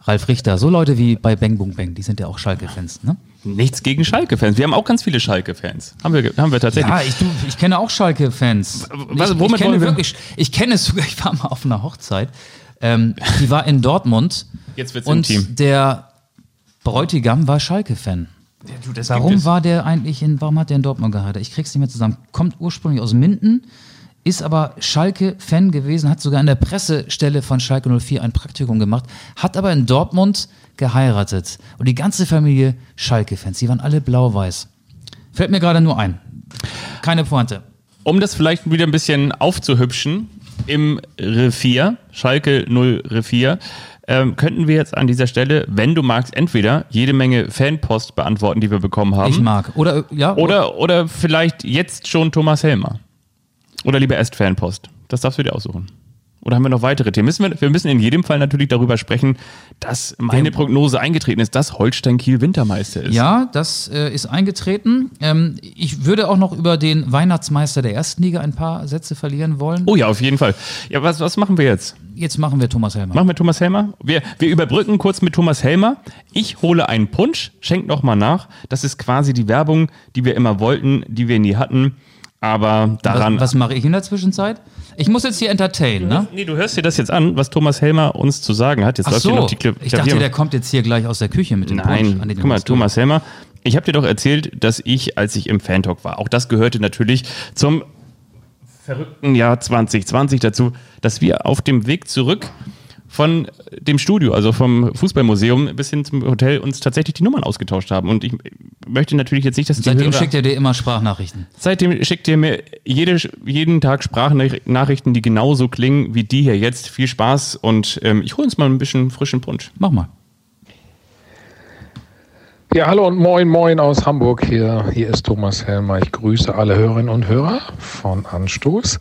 Speaker 3: Ralf Richter, so Leute wie bei Bang Boom Bang, die sind ja auch Schalke-Fans, ne?
Speaker 2: Nichts gegen Schalke-Fans. Wir haben auch ganz viele Schalke-Fans. Haben wir, haben wir tatsächlich.
Speaker 3: Ja, ich, du, ich kenne auch Schalke-Fans.
Speaker 2: was-
Speaker 3: Ich,
Speaker 2: womit
Speaker 3: ich kenne
Speaker 2: wir-
Speaker 3: wirklich, ich kenne es sogar, ich war mal auf einer Hochzeit. Ähm, die war in Dortmund.
Speaker 2: Jetzt wird's
Speaker 3: Und
Speaker 2: intim.
Speaker 3: der Bräutigam war Schalke-Fan.
Speaker 2: du, das
Speaker 3: Warum war der eigentlich in, warum hat der in Dortmund geheiratet? Ich krieg's nicht mehr zusammen. Kommt ursprünglich aus Minden, ist aber Schalke-Fan gewesen, hat sogar an der Pressestelle von Schalke 04 ein Praktikum gemacht, hat aber in Dortmund geheiratet. Und die ganze Familie Schalke-Fans, die waren alle blau-weiß. Fällt mir gerade nur ein. Keine Pointe.
Speaker 2: Um das vielleicht wieder ein bisschen aufzuhübschen, im Revier, Schalke 0 Revier, ähm, könnten wir jetzt an dieser Stelle, wenn du magst, entweder jede Menge Fanpost beantworten, die wir bekommen haben.
Speaker 3: Ich mag. Oder, ja,
Speaker 2: Oder, oder vielleicht jetzt schon Thomas Helmer. Oder lieber erst Fanpost. Das darfst du dir aussuchen. Oder haben wir noch weitere Themen? Müssen wir, wir müssen in jedem Fall natürlich darüber sprechen, dass meine Prognose eingetreten ist, dass Holstein Kiel Wintermeister ist.
Speaker 3: Ja, das äh, ist eingetreten. Ähm, ich würde auch noch über den Weihnachtsmeister der ersten Liga ein paar Sätze verlieren wollen.
Speaker 2: Oh ja, auf jeden Fall. Ja, was, was machen wir jetzt?
Speaker 3: Jetzt machen wir Thomas Helmer.
Speaker 2: Machen wir Thomas Helmer? Wir, wir überbrücken kurz mit Thomas Helmer. Ich hole einen Punsch, schenk noch mal nach. Das ist quasi die Werbung, die wir immer wollten, die wir nie hatten. Aber daran.
Speaker 3: was was mache ich in der Zwischenzeit? Ich muss jetzt hier entertainen, ne?
Speaker 2: Nee, du hörst dir das jetzt an, was Thomas Helmer uns zu sagen hat. Jetzt
Speaker 3: Ach
Speaker 2: läuft hier
Speaker 3: so,
Speaker 2: noch die Kla
Speaker 3: ich dachte,
Speaker 2: Klavier-
Speaker 3: der kommt jetzt hier gleich aus der Küche mit dem
Speaker 2: Nein,
Speaker 3: Punsch. an den
Speaker 2: guck mal,
Speaker 3: Jungs.
Speaker 2: Thomas Helmer. Ich habe dir doch erzählt, dass ich, als ich im Fan-Talk war, auch das gehörte natürlich zum verrückten Jahr 2020 dazu, dass wir auf dem Weg zurück von dem Studio, also vom Fußballmuseum bis hin zum Hotel uns tatsächlich die Nummern ausgetauscht haben. Und ich möchte natürlich jetzt nicht, dass die
Speaker 3: Seitdem
Speaker 2: Hörer-
Speaker 3: schickt er dir immer Sprachnachrichten.
Speaker 2: Seitdem schickt ihr mir jede, jeden Tag Sprachnachrichten, die genauso klingen wie die hier jetzt. Viel Spaß und ähm, ich hole uns mal ein bisschen frischen Punsch.
Speaker 3: Mach mal.
Speaker 6: Ja, hallo und moin, moin aus Hamburg hier. Hier ist Thomas Helmer. Ich grüße alle Hörerinnen und Hörer von Anstoß.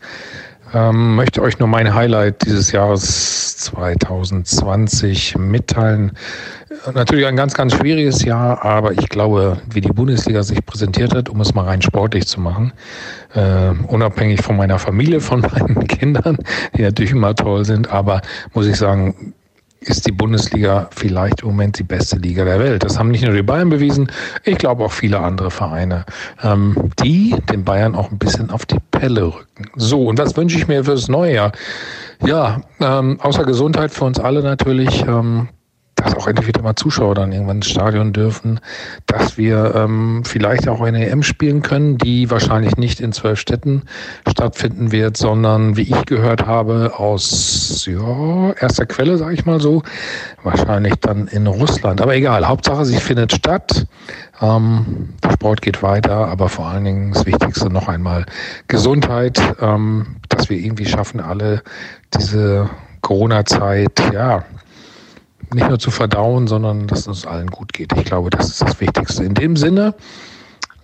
Speaker 6: Ähm, möchte euch nur mein Highlight dieses Jahres 2020 mitteilen. Natürlich ein ganz, ganz schwieriges Jahr, aber ich glaube, wie die Bundesliga sich präsentiert hat, um es mal rein sportlich zu machen, äh, unabhängig von meiner Familie, von meinen Kindern, die natürlich immer toll sind, aber muss ich sagen, ist die Bundesliga vielleicht im Moment die beste Liga der Welt. Das haben nicht nur die Bayern bewiesen, ich glaube auch viele andere Vereine, ähm, die den Bayern auch ein bisschen auf die Pelle rücken. So, und was wünsche ich mir fürs neue Jahr? Ja, ähm, außer Gesundheit für uns alle natürlich. Ähm, dass auch endlich wieder mal Zuschauer dann irgendwann ins Stadion dürfen, dass wir ähm, vielleicht auch eine EM spielen können, die wahrscheinlich nicht in zwölf Städten stattfinden wird, sondern wie ich gehört habe aus ja, erster Quelle, sage ich mal so, wahrscheinlich dann in Russland. Aber egal, Hauptsache sie findet statt. Ähm, der Sport geht weiter, aber vor allen Dingen das Wichtigste noch einmal Gesundheit, ähm, dass wir irgendwie schaffen, alle diese Corona-Zeit, ja, nicht nur zu verdauen, sondern dass es uns allen gut geht. Ich glaube, das ist das Wichtigste. In dem Sinne,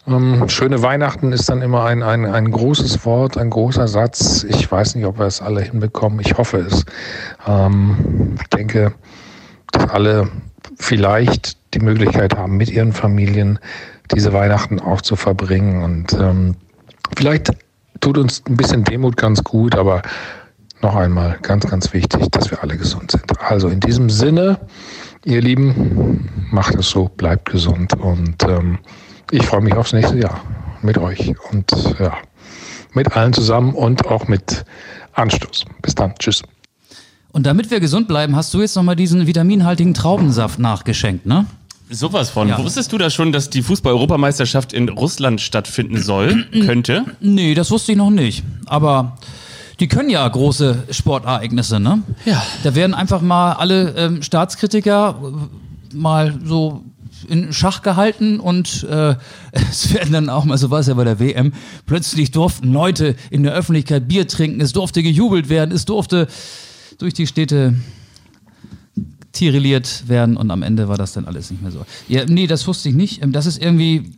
Speaker 6: ähm, schöne Weihnachten ist dann immer ein, ein, ein großes Wort, ein großer Satz. Ich weiß nicht, ob wir es alle hinbekommen. Ich hoffe es. Ähm, ich denke, dass alle vielleicht die Möglichkeit haben, mit ihren Familien diese Weihnachten auch zu verbringen. Und ähm, vielleicht tut uns ein bisschen Demut ganz gut, aber noch einmal ganz, ganz wichtig, dass wir alle gesund sind. Also in diesem Sinne, ihr Lieben, macht es so, bleibt gesund und ähm, ich freue mich aufs nächste Jahr mit euch und ja, mit allen zusammen und auch mit Anstoß. Bis dann. Tschüss.
Speaker 3: Und damit wir gesund bleiben, hast du jetzt nochmal diesen vitaminhaltigen Traubensaft nachgeschenkt, ne?
Speaker 2: Sowas von.
Speaker 3: Ja.
Speaker 2: Wusstest du da schon, dass die Fußball-Europameisterschaft in Russland stattfinden soll? Könnte?
Speaker 3: Nee, das wusste ich noch nicht. Aber die können ja große Sportereignisse, ne?
Speaker 2: Ja.
Speaker 3: Da werden einfach mal alle ähm, Staatskritiker äh, mal so in Schach gehalten und äh, es werden dann auch mal, so war es ja bei der WM, plötzlich durften Leute in der Öffentlichkeit Bier trinken, es durfte gejubelt werden, es durfte durch die Städte tirilliert werden und am Ende war das dann alles nicht mehr so. Ja, nee, das wusste ich nicht. Ähm, Das ist irgendwie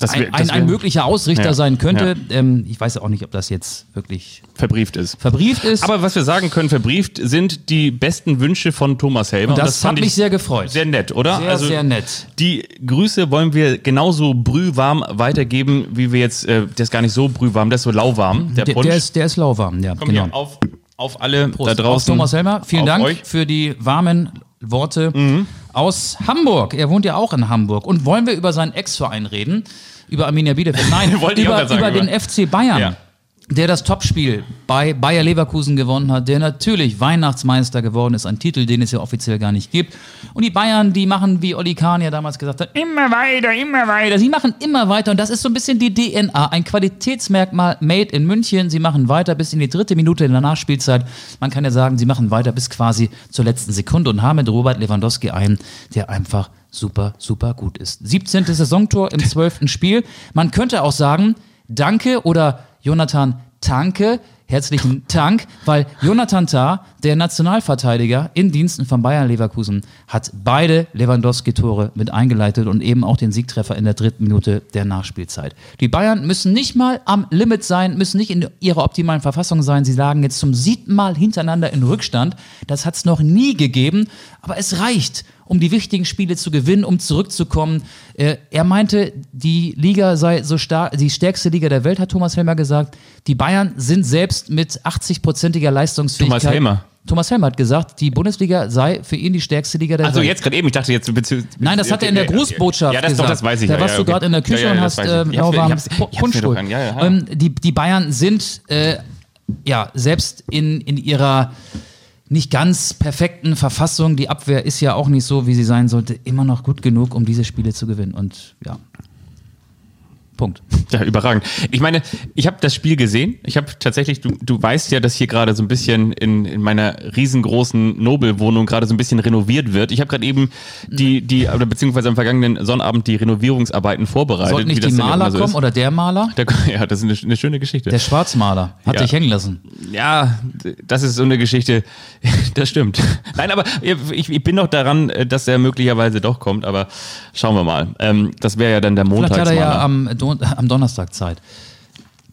Speaker 2: Das
Speaker 3: ein,
Speaker 2: wär- das
Speaker 3: ein, ein
Speaker 2: wär-
Speaker 3: möglicher Ausrichter
Speaker 2: Ja,
Speaker 3: sein könnte.
Speaker 2: ja.
Speaker 3: Ähm, ich weiß auch nicht, ob das jetzt wirklich
Speaker 2: verbrieft ist.
Speaker 3: verbrieft ist.
Speaker 2: Aber was wir sagen können, verbrieft sind die besten Wünsche von Thomas Helmer.
Speaker 3: Und das hat mich
Speaker 2: ich
Speaker 3: sehr gefreut.
Speaker 2: Sehr nett, oder? Also
Speaker 3: Sehr, sehr nett.
Speaker 2: Die Grüße wollen wir genauso brühwarm weitergeben, wie wir jetzt, äh, der ist gar nicht so brühwarm, der ist so lauwarm, der
Speaker 3: der,
Speaker 2: Punsch.
Speaker 3: der, ist, der ist lauwarm, ja,
Speaker 2: Komm
Speaker 3: genau.
Speaker 2: hier, auf, auf alle
Speaker 3: Prost.
Speaker 2: da draußen.
Speaker 3: Auf Thomas Helmer, vielen Dank
Speaker 2: Euch. Mhm.
Speaker 3: für die warmen Worte aus Hamburg. Er wohnt ja auch in Hamburg. Und wollen wir über seinen Ex-Verein reden? Über Arminia Bielefeld? Nein, über,
Speaker 2: sagen,
Speaker 3: über den
Speaker 2: über-
Speaker 3: FC Bayern.
Speaker 2: Ja.
Speaker 3: Der das Topspiel bei Bayer Leverkusen gewonnen hat, der natürlich Weihnachtsmeister geworden ist, ein Titel, den es ja offiziell gar nicht gibt. Und die Bayern, die machen, wie Olli Kahn ja damals gesagt hat, immer weiter, immer weiter. Sie machen immer weiter und das ist so ein bisschen die DNA, ein Qualitätsmerkmal made in München. Sie machen weiter bis in die dritte Minute in der Nachspielzeit. Man kann ja sagen, sie machen weiter bis quasi zur letzten Sekunde und haben mit Robert Lewandowski einen, der einfach super, super gut ist. 17. Saisontor im 12. Spiel. Man könnte auch sagen, danke oder Jonathan Tanke, herzlichen Dank, weil Jonathan Tah, der Nationalverteidiger in Diensten von Bayern Leverkusen, hat beide Lewandowski-Tore mit eingeleitet und eben auch den Siegtreffer in der dritten Minute der Nachspielzeit. Die Bayern müssen nicht mal am Limit sein, müssen nicht in ihrer optimalen Verfassung sein. Sie lagen jetzt zum siebten Mal hintereinander in Rückstand. Das hat es noch nie gegeben, aber es reicht um die wichtigen Spiele zu gewinnen, um zurückzukommen. Äh, er meinte, die Liga sei so stark, die stärkste Liga der Welt, hat Thomas Helmer gesagt. Die Bayern sind selbst mit 80-prozentiger Leistungsfähigkeit.
Speaker 2: Thomas Helmer.
Speaker 3: Thomas Helmer hat gesagt, die Bundesliga sei für ihn die stärkste Liga der
Speaker 2: Also
Speaker 3: Welt.
Speaker 2: jetzt gerade eben, ich dachte jetzt
Speaker 3: Nein, das hat er in der Grußbotschaft
Speaker 2: Ja, das,
Speaker 3: gesagt.
Speaker 2: doch, das weiß ich.
Speaker 3: Da
Speaker 2: ja,
Speaker 3: warst
Speaker 2: ja,
Speaker 3: du
Speaker 2: okay.
Speaker 3: gerade in der Küche
Speaker 2: Ja,
Speaker 3: und hast ähm,
Speaker 2: ja, ja.
Speaker 3: Ähm, die, die Bayern sind äh, ja selbst in, in ihrer nicht ganz perfekten Verfassung, die Abwehr ist ja auch nicht so, wie sie sein sollte, immer noch gut genug, um diese Spiele zu gewinnen. Und ja. Punkt.
Speaker 2: Ja, überragend. Ich meine, ich habe das Spiel gesehen. Ich habe tatsächlich, du, du weißt ja, dass hier gerade so ein bisschen in, in meiner riesengroßen Nobelwohnung gerade so ein bisschen renoviert wird. Ich habe gerade eben die, die, oder beziehungsweise am vergangenen Sonnabend die Renovierungsarbeiten vorbereitet.
Speaker 3: Sollten nicht die Maler
Speaker 2: so
Speaker 3: kommen
Speaker 2: ist.
Speaker 3: oder der Maler?
Speaker 2: Der, ja, das ist eine, eine schöne Geschichte.
Speaker 3: Der Schwarzmaler hat
Speaker 2: Ja.
Speaker 3: dich hängen lassen.
Speaker 2: Ja, das ist so eine Geschichte. Das stimmt. Nein, aber ich, ich bin noch daran, dass er möglicherweise doch kommt, aber schauen wir mal. Ähm, das wäre ja dann der
Speaker 3: Vielleicht hat er ja am, Don am Donnerstag Zeit.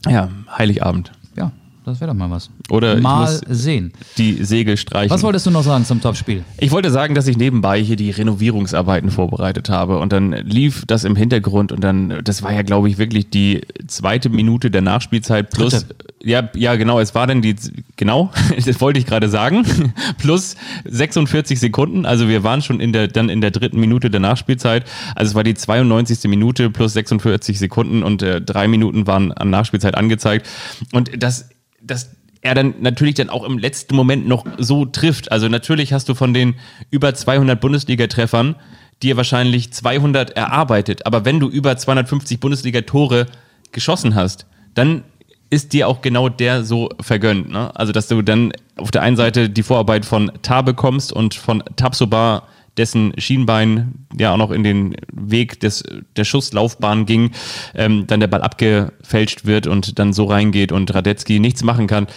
Speaker 2: ja, Heiligabend.
Speaker 3: Ja, das wäre doch mal was.
Speaker 2: Oder
Speaker 3: mal sehen.
Speaker 2: Die Segel streichen.
Speaker 3: Was wolltest du noch sagen zum Topspiel?
Speaker 2: Ich wollte sagen, dass ich nebenbei hier die Renovierungsarbeiten vorbereitet habe und dann lief das im Hintergrund und dann, das war ja, glaube ich, wirklich die zweite Minute der Nachspielzeit plus, ja, ja, genau, es war dann die, genau, das wollte ich gerade sagen, plus 46 Sekunden, also wir waren schon in der, dann in der dritten Minute der Nachspielzeit, also es war die 92. Minute plus 46 Sekunden und äh, drei Minuten waren an Nachspielzeit angezeigt und das, das er dann natürlich dann auch im letzten Moment noch so trifft. Also natürlich hast du von den über 200 Bundesliga-Treffern dir wahrscheinlich 200 erarbeitet. Aber wenn du über 250 Bundesliga-Tore geschossen hast, dann ist dir auch genau der so vergönnt. Ne? Also dass du dann auf der einen Seite die Vorarbeit von Tar bekommst und von Tabsoba dessen Schienbein ja auch noch in den Weg des, der Schusslaufbahn ging, ähm, dann der Ball abgefälscht wird und dann so reingeht und Radetzky nichts machen kann.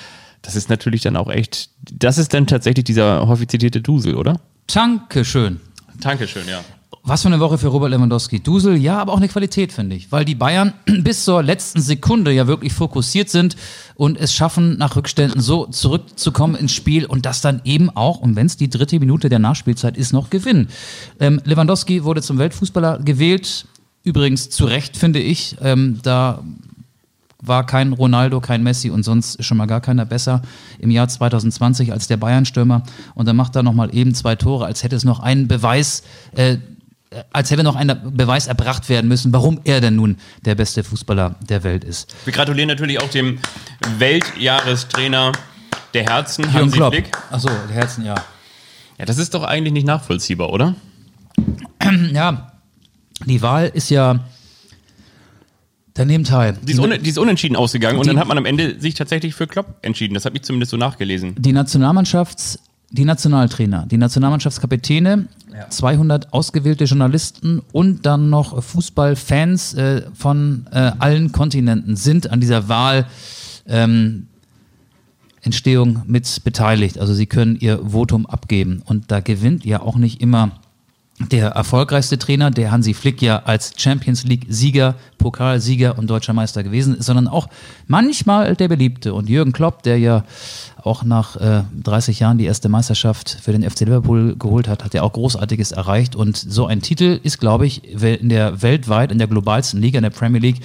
Speaker 2: Das ist natürlich dann auch echt, das ist dann tatsächlich dieser häufig zitierte Dusel, oder?
Speaker 3: Dankeschön.
Speaker 2: Dankeschön, ja.
Speaker 3: Was für eine Woche für Robert Lewandowski. Dusel, ja, aber auch eine Qualität, finde ich. Weil die Bayern bis zur letzten Sekunde ja wirklich fokussiert sind und es schaffen, nach Rückständen so zurückzukommen ins Spiel und das dann eben auch, und wenn es die dritte Minute der Nachspielzeit ist, noch gewinnen. Ähm, Lewandowski wurde zum Weltfußballer gewählt. Übrigens zu Recht, finde ich. Ähm, da war kein Ronaldo, kein Messi und sonst schon mal gar keiner besser im Jahr 2020 als der Bayern-Stürmer. Und dann macht er nochmal eben zwei Tore, als hätte es noch einen Beweis, äh, als hätte noch ein Beweis erbracht werden müssen, warum er denn nun der beste Fußballer der Welt ist.
Speaker 2: Wir gratulieren natürlich auch dem Weltjahrestrainer der Herzen, Hansi
Speaker 3: Klopp.
Speaker 2: Flick.
Speaker 3: Achso, der Herzen, ja.
Speaker 2: Ja, das ist doch eigentlich nicht nachvollziehbar, oder?
Speaker 3: Ja, die Wahl ist ja daneben teil.
Speaker 2: Die ist, un die ist unentschieden ausgegangen und
Speaker 3: Die-
Speaker 2: dann hat man am Ende sich tatsächlich für Klopp entschieden. Das habe ich zumindest so nachgelesen.
Speaker 3: Die Nationalmannschafts-, die Nationaltrainer, die Nationalmannschaftskapitäne, 200 ausgewählte Journalisten und dann noch Fußballfans äh, von äh, allen Kontinenten sind an dieser Wahl ähm, Entstehung mit beteiligt. Also sie können ihr Votum abgeben. Und da gewinnt ja auch nicht immer der erfolgreichste Trainer, der Hansi Flick ja als Champions League-Sieger, Pokalsieger und deutscher Meister gewesen ist, sondern auch manchmal der Beliebte. Und Jürgen Klopp, der ja auch nach äh, 30 Jahren die erste Meisterschaft für den FC Liverpool geholt hat, hat ja auch Großartiges erreicht. Und so ein Titel ist, glaube ich, in der weltweit, in der globalsten Liga, in der Premier League,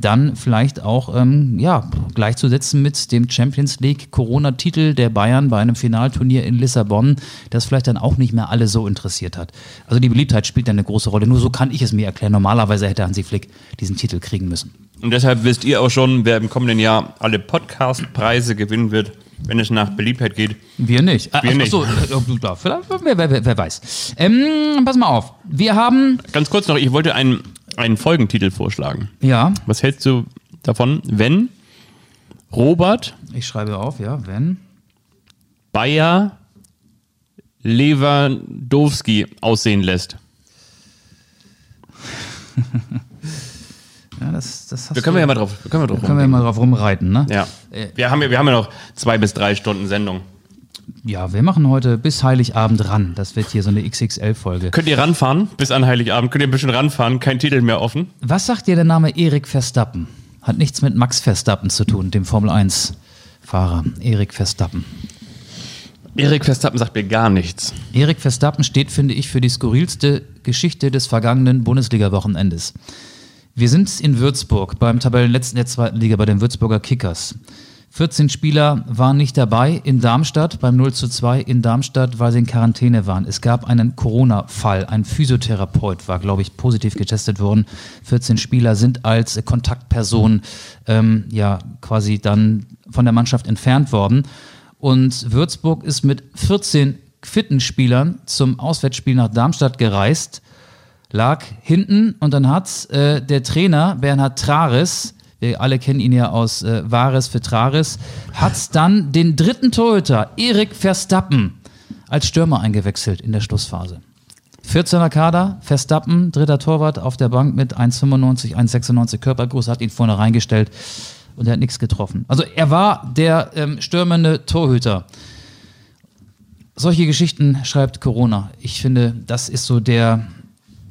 Speaker 3: dann vielleicht auch ähm, ja, gleichzusetzen mit dem Champions League Corona-Titel der Bayern bei einem Finalturnier in Lissabon, das vielleicht dann auch nicht mehr alle so interessiert hat. Also die Beliebtheit spielt dann eine große Rolle. Nur so kann ich es mir erklären. Normalerweise hätte Hansi Flick diesen Titel kriegen müssen.
Speaker 2: Und deshalb wisst ihr auch schon, wer im kommenden Jahr alle Podcast-Preise gewinnen wird, wenn es nach Beliebtheit geht.
Speaker 3: Wir nicht.
Speaker 2: Wir
Speaker 3: ach,
Speaker 2: nicht.
Speaker 3: Ach so, äh, klar, vielleicht, wer, wer, wer, wer weiß. Ähm, pass mal auf. Wir haben,
Speaker 2: Ganz kurz noch, ich wollte einen, einen Folgentitel vorschlagen.
Speaker 3: ja,
Speaker 2: Was hältst du davon, wenn Robert
Speaker 3: ich schreibe auf, ja, wenn.
Speaker 2: Bayer Lewandowski aussehen lässt?
Speaker 3: Ja, das, das hast
Speaker 2: Da können
Speaker 3: du,
Speaker 2: wir ja mal drauf, können wir drauf
Speaker 3: können wir mal drauf rumreiten, ne?
Speaker 2: Ja. Wir haben, ja- wir haben ja noch zwei bis drei Stunden Sendung.
Speaker 3: Ja, wir machen heute bis Heiligabend ran. Das wird hier so eine XXL-Folge.
Speaker 2: Könnt ihr ranfahren bis an Heiligabend? Könnt ihr ein bisschen ranfahren? Kein Titel mehr offen?
Speaker 3: Was sagt dir der Name Erik Verstappen? Hat nichts mit Max Verstappen zu tun, dem Formel-1-Fahrer. Erik Verstappen.
Speaker 2: Erik Verstappen sagt mir gar nichts.
Speaker 3: Erik Verstappen steht, finde ich, für die skurrilste Geschichte des vergangenen Bundesliga-Wochenendes. Wir sind in Würzburg beim Tabellenletzten der zweiten Liga, bei den Würzburger Kickers. 14 Spieler waren nicht dabei in Darmstadt beim 0 zu 2 in Darmstadt, weil sie in Quarantäne waren. Es gab einen Corona-Fall. Ein Physiotherapeut war, glaube ich, positiv getestet worden. 14 Spieler sind als Kontaktperson ähm, ja quasi dann von der Mannschaft entfernt worden. Und Würzburg ist mit 14 fitten Spielern zum Auswärtsspiel nach Darmstadt gereist, lag hinten und dann hat äh, der Trainer Bernhard Trares, wir alle kennen ihn ja aus äh, Vares für Trares, hat dann den dritten Torhüter, Erik Verstappen, als Stürmer eingewechselt in der Schlussphase. 14er Kader, Verstappen, dritter Torwart auf der Bank mit 1,95, 1,96 Körpergröße, hat ihn vorne reingestellt und er hat nichts getroffen. Also er war der ähm, stürmende Torhüter. Solche Geschichten schreibt Corona. Ich finde, das ist so der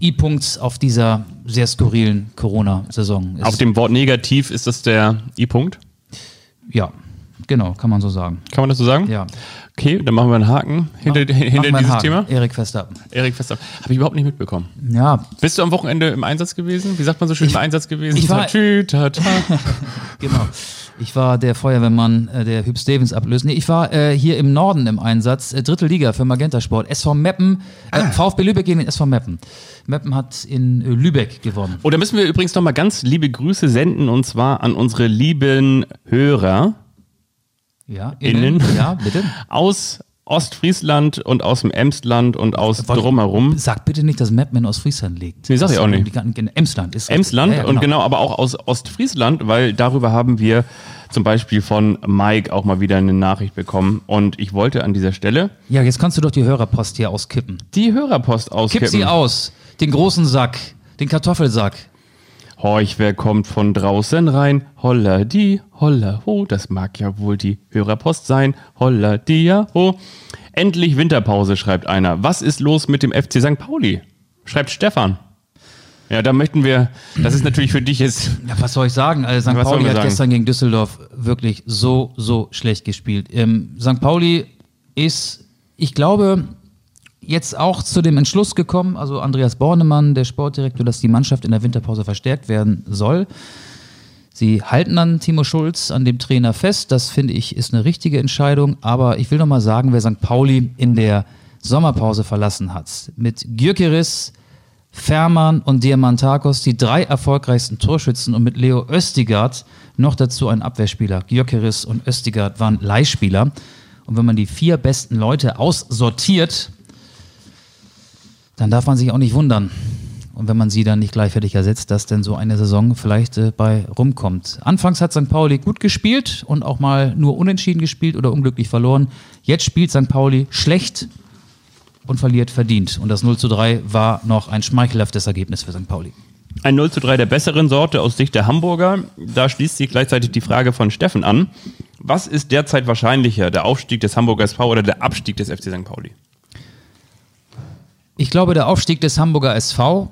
Speaker 3: I-Punkt auf dieser sehr skurrilen Corona-Saison. Es-
Speaker 2: Auf dem Wort negativ ist das der I-Punkt.
Speaker 3: Ja, genau, kann man so sagen.
Speaker 2: Kann man das so sagen?
Speaker 3: Ja.
Speaker 2: Okay, dann machen wir einen Haken hinter,
Speaker 3: Machen
Speaker 2: hinter dieses
Speaker 3: Haken.
Speaker 2: Thema.
Speaker 3: Erik Verstappen.
Speaker 2: Erik Verstappen. Habe ich überhaupt nicht mitbekommen.
Speaker 3: Ja,
Speaker 2: Bist du am Wochenende im Einsatz gewesen? Wie sagt man so schön im Einsatz gewesen?
Speaker 3: ich war-
Speaker 2: Tschü, ta, ta.
Speaker 3: genau. Ich war der Feuerwehrmann, äh, der Hüb Stevens ablöst. Nee, ich war äh, hier im Norden im Einsatz, äh, dritte Liga für Magenta Sport. SV Meppen, äh, VfB Lübeck gegen den SV Meppen. Meppen hat in äh, Lübeck gewonnen.
Speaker 2: Oh, da müssen wir übrigens nochmal ganz liebe Grüße senden und zwar an unsere lieben Hörer
Speaker 3: Ja,
Speaker 2: Innen.
Speaker 3: Ja, bitte.
Speaker 2: aus Ostfriesland und aus dem Emsland und aus
Speaker 3: Wollt-
Speaker 2: drumherum.
Speaker 3: Sag bitte nicht, dass Mapman aus Friesland liegt.
Speaker 2: Nee, sag ich auch nicht.
Speaker 3: Emsland ist
Speaker 2: Emsland
Speaker 3: Ja, ja,
Speaker 2: und genau, aber auch aus Ostfriesland, weil darüber haben wir zum Beispiel von Mike auch mal wieder eine Nachricht bekommen. Und ich wollte an dieser Stelle
Speaker 3: Ja, jetzt kannst du doch die Hörerpost hier auskippen.
Speaker 2: die Hörerpost
Speaker 3: Kipp
Speaker 2: auskippen.
Speaker 3: sie aus. Den großen Sack. Den Kartoffelsack.
Speaker 2: Horch, wer kommt von draußen rein? Holla die, holla ho, das mag ja wohl die Hörerpost sein. Holla die ja ho. Endlich Winterpause, schreibt einer. Was ist los mit dem FC St. Pauli? Schreibt Stefan. Ja, da möchten wir, das ist natürlich für dich jetzt,
Speaker 3: Ja, was soll ich sagen? Also St. Pauli hat
Speaker 2: sagen?
Speaker 3: gestern gegen Düsseldorf wirklich so, so schlecht gespielt. Ähm, St. Pauli ist, ich glaube, jetzt auch zu dem Entschluss gekommen, also Andreas Bornemann, der Sportdirektor, dass die Mannschaft in der Winterpause verstärkt werden soll. Sie halten an Timo Schulz, an dem Trainer fest. Das finde ich ist eine richtige Entscheidung. Aber ich will noch mal sagen, wer St. Pauli in der Sommerpause verlassen hat. Mit Gyökeris, Fährmann und Diamantakos die drei erfolgreichsten Torschützen und mit Leo Östigard noch dazu ein Abwehrspieler. Gyökeris und Östigard waren Leihspieler. Und wenn man die vier besten Leute aussortiert, dann darf man sich auch nicht wundern. Und wenn man sie dann nicht gleichwertig ersetzt, dass denn so eine Saison vielleicht äh, bei rumkommt. Anfangs hat St. Pauli gut gespielt und auch mal nur unentschieden gespielt oder unglücklich verloren. Jetzt spielt St. Pauli schlecht und verliert verdient. Und das 0 zu 3 war noch ein schmeichelhaftes Ergebnis für St. Pauli.
Speaker 2: ein 0 zu 3 der besseren Sorte aus Sicht der Hamburger. Da schließt sich gleichzeitig die Frage von Steffen an. Was ist derzeit wahrscheinlicher, der Aufstieg des Hamburger SV oder der Abstieg des FC St. Pauli?
Speaker 3: Ich glaube, der Aufstieg des Hamburger SV,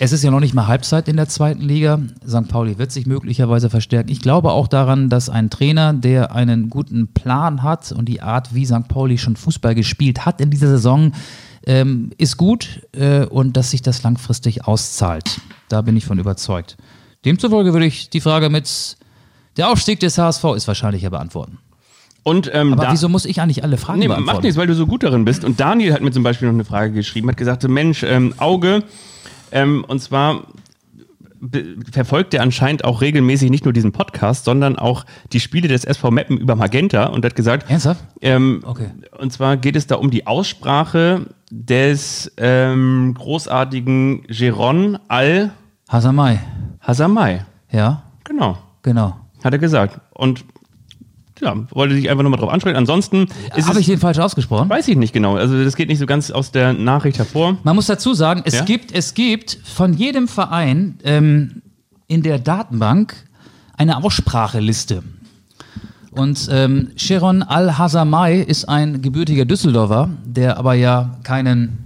Speaker 3: es ist ja noch nicht mal Halbzeit in der zweiten Liga. St. Pauli wird sich möglicherweise verstärken. Ich glaube auch daran, dass ein Trainer, der einen guten Plan hat und die Art, wie St. Pauli schon Fußball gespielt hat in dieser Saison, ähm, ist gut äh, und dass sich das langfristig auszahlt. Da bin ich von überzeugt. Demzufolge würde ich die Frage mit der Aufstieg des HSV ist wahrscheinlicher beantworten.
Speaker 2: Und, ähm,
Speaker 3: Aber wieso muss ich eigentlich alle Fragen
Speaker 2: Nee,
Speaker 3: beantworten?
Speaker 2: macht nichts, weil du so gut darin bist. Und Daniel hat mir zum Beispiel noch eine Frage geschrieben, hat gesagt, Mensch, ähm, Auge, ähm, und zwar verfolgt er anscheinend auch regelmäßig nicht nur diesen Podcast, sondern auch die Spiele des SV Meppen über Magenta und hat gesagt,
Speaker 3: Ernsthaft?
Speaker 2: ähm,
Speaker 3: Okay.
Speaker 2: und zwar geht es da um die Aussprache des ähm, großartigen Geron Al
Speaker 3: Hasamai.
Speaker 2: Hasamai.
Speaker 3: Ja,
Speaker 2: Genau,
Speaker 3: genau.
Speaker 2: hat er gesagt. Und ja, wollte dich einfach nochmal drauf ansprechen. Ansonsten ist
Speaker 3: Habe ich den falsch ausgesprochen?
Speaker 2: weiß ich nicht genau. Also das geht nicht so ganz aus der Nachricht hervor.
Speaker 3: Man muss dazu sagen, es,
Speaker 2: Ja?
Speaker 3: gibt, es gibt von jedem Verein ähm, in der Datenbank eine Ausspracheliste. Und ähm, Sharon Al-Hazamai ist ein gebürtiger Düsseldorfer, der aber ja keinen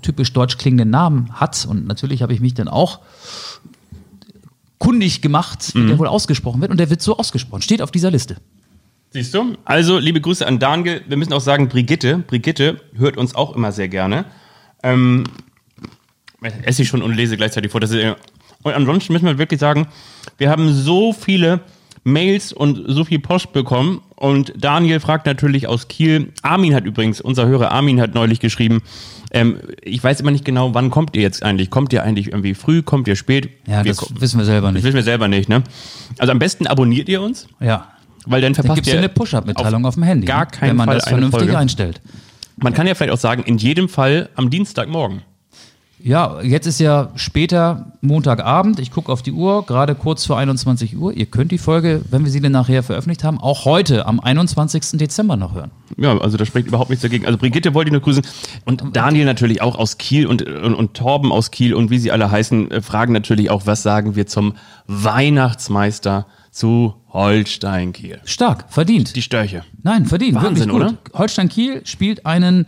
Speaker 3: typisch deutsch klingenden Namen hat. Und natürlich habe ich mich dann auch kundig gemacht, wie der wohl ausgesprochen wird. Und der wird so ausgesprochen, steht auf dieser Liste.
Speaker 2: Siehst du? Also, liebe Grüße an Daniel. Wir müssen auch sagen, Brigitte. Brigitte hört uns auch immer sehr gerne. Ähm, esse ich schon und lese gleichzeitig vor. Das ist, äh, und ansonsten müssen wir wirklich sagen, wir haben so viele Mails und so viel Post bekommen. Und Daniel fragt natürlich aus Kiel. Armin hat übrigens, unser Hörer Armin hat neulich geschrieben, ähm, ich weiß immer nicht genau, wann kommt ihr jetzt eigentlich? Kommt ihr eigentlich irgendwie früh? Kommt ihr spät?
Speaker 3: Ja,
Speaker 2: wir
Speaker 3: das wissen wir selber
Speaker 2: das
Speaker 3: nicht.
Speaker 2: wissen wir selber nicht, ne? Also am besten abonniert ihr uns,
Speaker 3: Ja.
Speaker 2: Weil dann
Speaker 3: Dann
Speaker 2: verpasst
Speaker 3: gibt es
Speaker 2: ihr
Speaker 3: ja eine Push-Up-Mitteilung auf, dem Handy.
Speaker 2: gar
Speaker 3: ne?
Speaker 2: keinen
Speaker 3: Wenn man
Speaker 2: Fall
Speaker 3: das vernünftig
Speaker 2: Folge.
Speaker 3: einstellt.
Speaker 2: Man kann ja vielleicht auch sagen, in jedem Fall am Dienstagmorgen.
Speaker 3: Ja, jetzt ist ja später Montagabend. Ich gucke auf die Uhr, gerade kurz vor 21 Uhr. Ihr könnt die Folge, wenn wir sie dann nachher veröffentlicht haben, auch heute am 21. Dezember noch hören.
Speaker 2: Ja, also da spricht überhaupt nichts dagegen. Also Brigitte wollte ich nur grüßen. Und Daniel natürlich auch aus Kiel und, und, und Torben aus Kiel und wie sie alle heißen, äh, fragen natürlich auch, was sagen wir zum Weihnachtsmeister zu Holstein Kiel.
Speaker 3: Stark, verdient.
Speaker 2: Die Störche.
Speaker 3: Nein, verdient.
Speaker 2: Wahnsinn,
Speaker 3: gut. Holstein Kiel spielt einen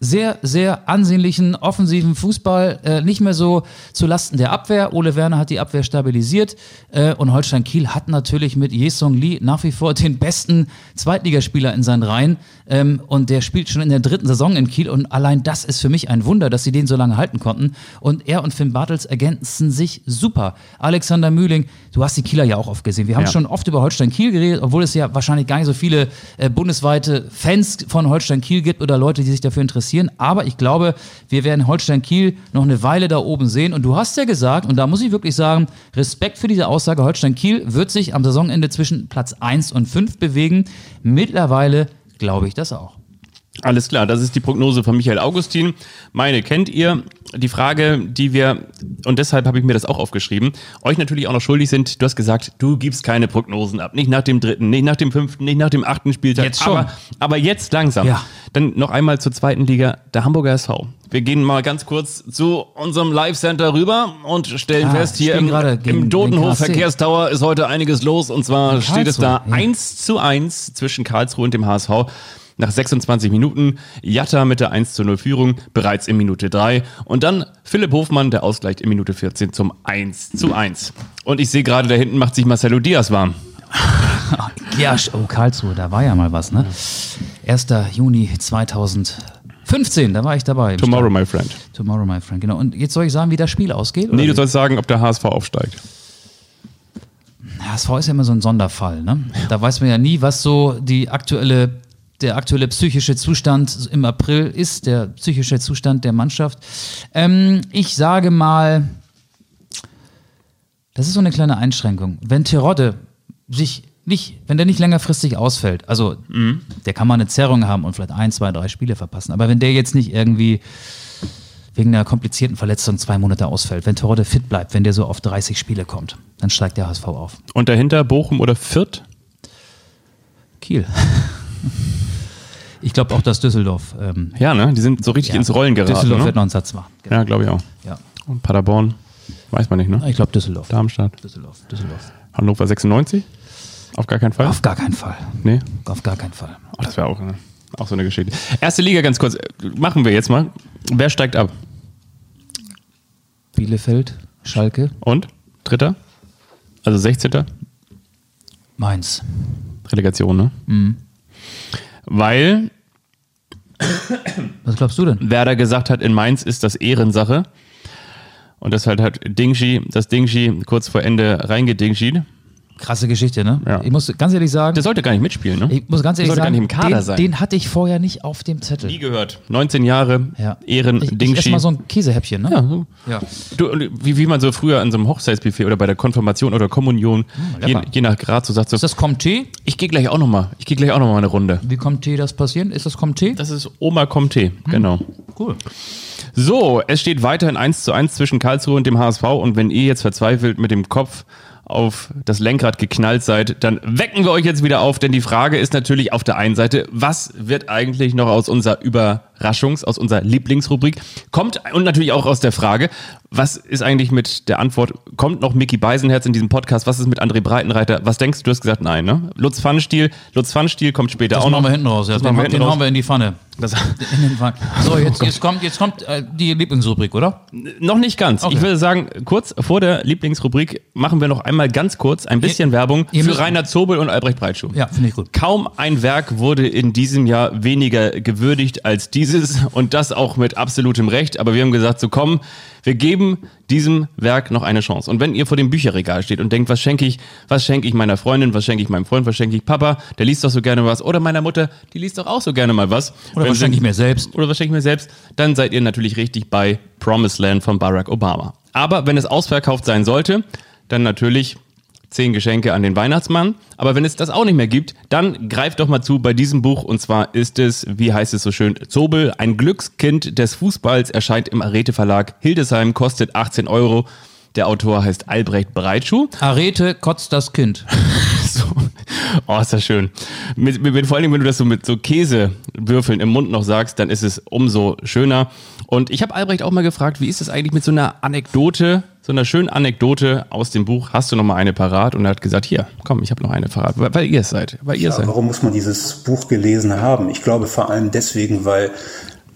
Speaker 3: sehr, sehr ansehnlichen offensiven Fußball, äh, nicht mehr so zu Lasten der Abwehr. Ole Werner hat die Abwehr stabilisiert äh, und Holstein Kiel hat natürlich mit Jesong Lee nach wie vor den besten Zweitligaspieler in seinen Reihen ähm, und der spielt schon in der dritten Saison in Kiel und allein das ist für mich ein Wunder, dass sie den so lange halten konnten und er und Finn Bartels ergänzen sich super. Alexander Mühling, du hast die Kieler ja auch oft gesehen. Wir haben
Speaker 2: Ja.
Speaker 3: schon oft über Holstein Kiel geredet, obwohl es ja wahrscheinlich gar nicht so viele äh, bundesweite Fans von Holstein Kiel gibt oder Leute, die sich dafür interessieren. Aber ich glaube, wir werden Holstein Kiel noch eine Weile da oben sehen. Und du hast ja gesagt, und da muss ich wirklich sagen, Respekt für diese Aussage, Holstein Kiel wird sich am Saisonende zwischen Platz 1 und 5 bewegen. Mittlerweile glaube ich das auch.
Speaker 2: Alles klar, das ist die Prognose von Michael Augustin. Meine kennt ihr. Die Frage, die wir, und deshalb habe ich mir das auch aufgeschrieben, euch natürlich auch noch schuldig sind. Du hast gesagt, du gibst keine Prognosen ab. Nicht nach dem dritten, nicht nach dem fünften, nicht nach dem achten Spieltag.
Speaker 3: Jetzt schon.
Speaker 2: Aber, aber jetzt langsam.
Speaker 3: Ja.
Speaker 2: Dann noch einmal zur zweiten Liga, der Hamburger SV. Wir gehen mal ganz kurz zu unserem Live-Center rüber und stellen
Speaker 3: Ah,
Speaker 2: fest, hier im, im
Speaker 3: den
Speaker 2: Dodenhof. Verkehrstower ist heute einiges los. Und zwar steht es da
Speaker 3: ja.
Speaker 2: 1 zu 1 zwischen Karlsruhe und dem HSV. Nach 26 Minuten Jatta mit der 1 zu 0 Führung, bereits in Minute 3. Und dann Philipp Hofmann, der Ausgleich in Minute 14 zum 1 zu 1. Und ich sehe gerade, da hinten macht sich Marcelo Diaz warm.
Speaker 3: Ja, oh, Karlsruhe, da war ja mal was, ne? 1. Juni 2015, da war ich dabei.
Speaker 2: Tomorrow,
Speaker 3: Stadion.
Speaker 2: my friend.
Speaker 3: Tomorrow, my friend, genau. Und jetzt soll ich sagen, wie das Spiel ausgeht?
Speaker 2: Nee, du sollst sagen, ob der HSV aufsteigt.
Speaker 3: HSV ist ja immer so ein Sonderfall, ne? Da weiß man ja nie, was so die aktuelle, der aktuelle psychische Zustand im April ist, der psychische Zustand der Mannschaft. Ähm, ich sage mal, das ist so eine kleine Einschränkung. Wenn Terodde sich nicht, wenn der nicht längerfristig ausfällt, also der kann mal eine Zerrung haben und vielleicht ein, zwei, drei Spiele verpassen, aber wenn der jetzt nicht irgendwie wegen einer komplizierten Verletzung zwei Monate ausfällt, wenn Terodde fit bleibt, wenn der so auf 30 Spiele kommt, dann steigt der HSV auf.
Speaker 2: Und dahinter Bochum oder Fürth?
Speaker 3: Kiel. Ich glaube auch, dass Düsseldorf, ähm,
Speaker 2: Ja, ne? Die sind so richtig
Speaker 3: ja,
Speaker 2: ins Rollen geraten.
Speaker 3: Düsseldorf wird
Speaker 2: Ne?
Speaker 3: noch einen Satz machen. Genau.
Speaker 2: Ja, glaube ich auch.
Speaker 3: Ja.
Speaker 2: Und Paderborn, weiß man nicht, ne?
Speaker 3: Ich glaube Düsseldorf.
Speaker 2: Darmstadt.
Speaker 3: Düsseldorf. Düsseldorf.
Speaker 2: Hannover 96? Auf gar keinen Fall?
Speaker 3: Auf gar keinen Fall.
Speaker 2: Nee?
Speaker 3: Auf gar keinen Fall.
Speaker 2: Oh, das wäre auch, äh, auch so eine Geschichte. Erste Liga ganz kurz. Machen wir jetzt mal. Wer steigt ab?
Speaker 3: Bielefeld, Schalke,
Speaker 2: Und? Dritter? Also 16.
Speaker 3: Mainz.
Speaker 2: Relegation, ne?
Speaker 3: Mhm.
Speaker 2: Weil
Speaker 3: Was glaubst du denn?
Speaker 2: Werder gesagt hat, in Mainz ist das Ehrensache. Und deshalb hat Dingshi, das Dingshi kurz vor Ende reingedingschied.
Speaker 3: Krasse Geschichte, ne?
Speaker 2: Ja.
Speaker 3: Ich muss ganz ehrlich sagen,
Speaker 2: Der sollte gar nicht mitspielen, ne?
Speaker 3: ich muss ganz
Speaker 2: Der
Speaker 3: ehrlich
Speaker 2: sollte
Speaker 3: sagen,
Speaker 2: gar nicht im Kader
Speaker 3: den,
Speaker 2: sein.
Speaker 3: den hatte ich vorher nicht auf dem Zettel.
Speaker 2: Nie gehört. 19 Jahre,
Speaker 3: Ja.
Speaker 2: Ehren,
Speaker 3: ich, ich
Speaker 2: Dingshi.
Speaker 3: esse mal so ein Käsehäppchen, ne?
Speaker 2: ja, so.
Speaker 3: Ja.
Speaker 2: Du, wie, wie man so früher an so einem Hochzeitsbuffet oder bei der Konfirmation oder Kommunion, je,
Speaker 3: lecker.
Speaker 2: je nach Grad so sagt so,
Speaker 3: Ist das Comté?
Speaker 2: ich gehe gleich auch noch mal, ich gehe gleich auch noch mal eine Runde.
Speaker 3: Wie Comté das passieren? Ist das Comté?
Speaker 2: Das ist Oma Comté, genau.
Speaker 3: Cool.
Speaker 2: So, es steht weiterhin 1 zu 1 zwischen Karlsruhe und dem HSV und wenn ihr jetzt verzweifelt mit dem Kopf auf das Lenkrad geknallt seid, dann wecken wir euch jetzt wieder auf, denn die Frage ist natürlich auf der einen Seite, was wird eigentlich noch aus unserer Überraschungs-, aus unserer Lieblingsrubrik, kommt und natürlich auch aus der Frage, was ist eigentlich mit der Antwort, kommt noch Mickey Beisenherz in diesem Podcast, was ist mit André Breitenreiter, was denkst du, du hast gesagt nein, ne? Lutz Pfannstiel, Lutz Pfannstiel kommt später
Speaker 3: Das
Speaker 2: auch
Speaker 3: machen
Speaker 2: noch.
Speaker 3: wir hinten raus. Ja.
Speaker 2: Das
Speaker 3: Den,
Speaker 2: machen wir
Speaker 3: den
Speaker 2: hinten raus.
Speaker 3: hauen wir in die Pfanne.
Speaker 2: Das,
Speaker 3: den. So, jetzt, jetzt kommt, jetzt kommt äh, die Lieblingsrubrik, oder?
Speaker 2: Noch nicht ganz.
Speaker 3: Okay.
Speaker 2: Ich würde sagen, kurz vor der Lieblingsrubrik machen wir noch einmal ganz kurz ein bisschen Werbung
Speaker 3: ihr
Speaker 2: für Rainer Zobel und Albrecht Breitschuh.
Speaker 3: Ja, finde ich gut.
Speaker 2: Kaum ein Werk wurde in diesem Jahr weniger gewürdigt als dieses und das auch mit absolutem Recht. Aber wir haben gesagt, so komm, wir geben diesem Werk noch eine Chance. Und wenn ihr vor dem Bücherregal steht und denkt, was schenke ich, was schenke ich meiner Freundin, was schenke ich meinem Freund, was schenke ich Papa, der liest doch so gerne was, oder meiner Mutter, die liest doch auch so gerne mal was.
Speaker 3: Oder
Speaker 2: Wenn
Speaker 3: was schenke ich mir selbst?
Speaker 2: oder was schenke ich mir selbst, dann seid ihr natürlich richtig bei Promised Land von Barack Obama. Aber wenn es ausverkauft sein sollte, dann natürlich zehn Geschenke an den Weihnachtsmann. Aber wenn es das auch nicht mehr gibt, dann greift doch mal zu bei diesem Buch. Und zwar ist es, wie heißt es so schön, Zobel, ein Glückskind des Fußballs, erscheint im Arete Verlag. Hildesheim kostet 18 Euro. Der Autor heißt Albrecht Breitschuh.
Speaker 3: Arete kotzt das Kind.
Speaker 2: So. Oh, ist das schön. Mit, mit, mit, vor allem, wenn du das so mit so Käsewürfeln im Mund noch sagst, dann ist es umso schöner. Und ich habe Albrecht auch mal gefragt, wie ist es eigentlich mit so einer Anekdote, so einer schönen Anekdote aus dem Buch? Hast du noch mal eine parat? Und er hat gesagt, hier, komm, ich habe noch eine parat, weil, weil ihr es seid. Weil ihr es
Speaker 5: Ja,
Speaker 2: seid.
Speaker 5: warum muss man dieses Buch gelesen haben? Ich glaube vor allem deswegen, weil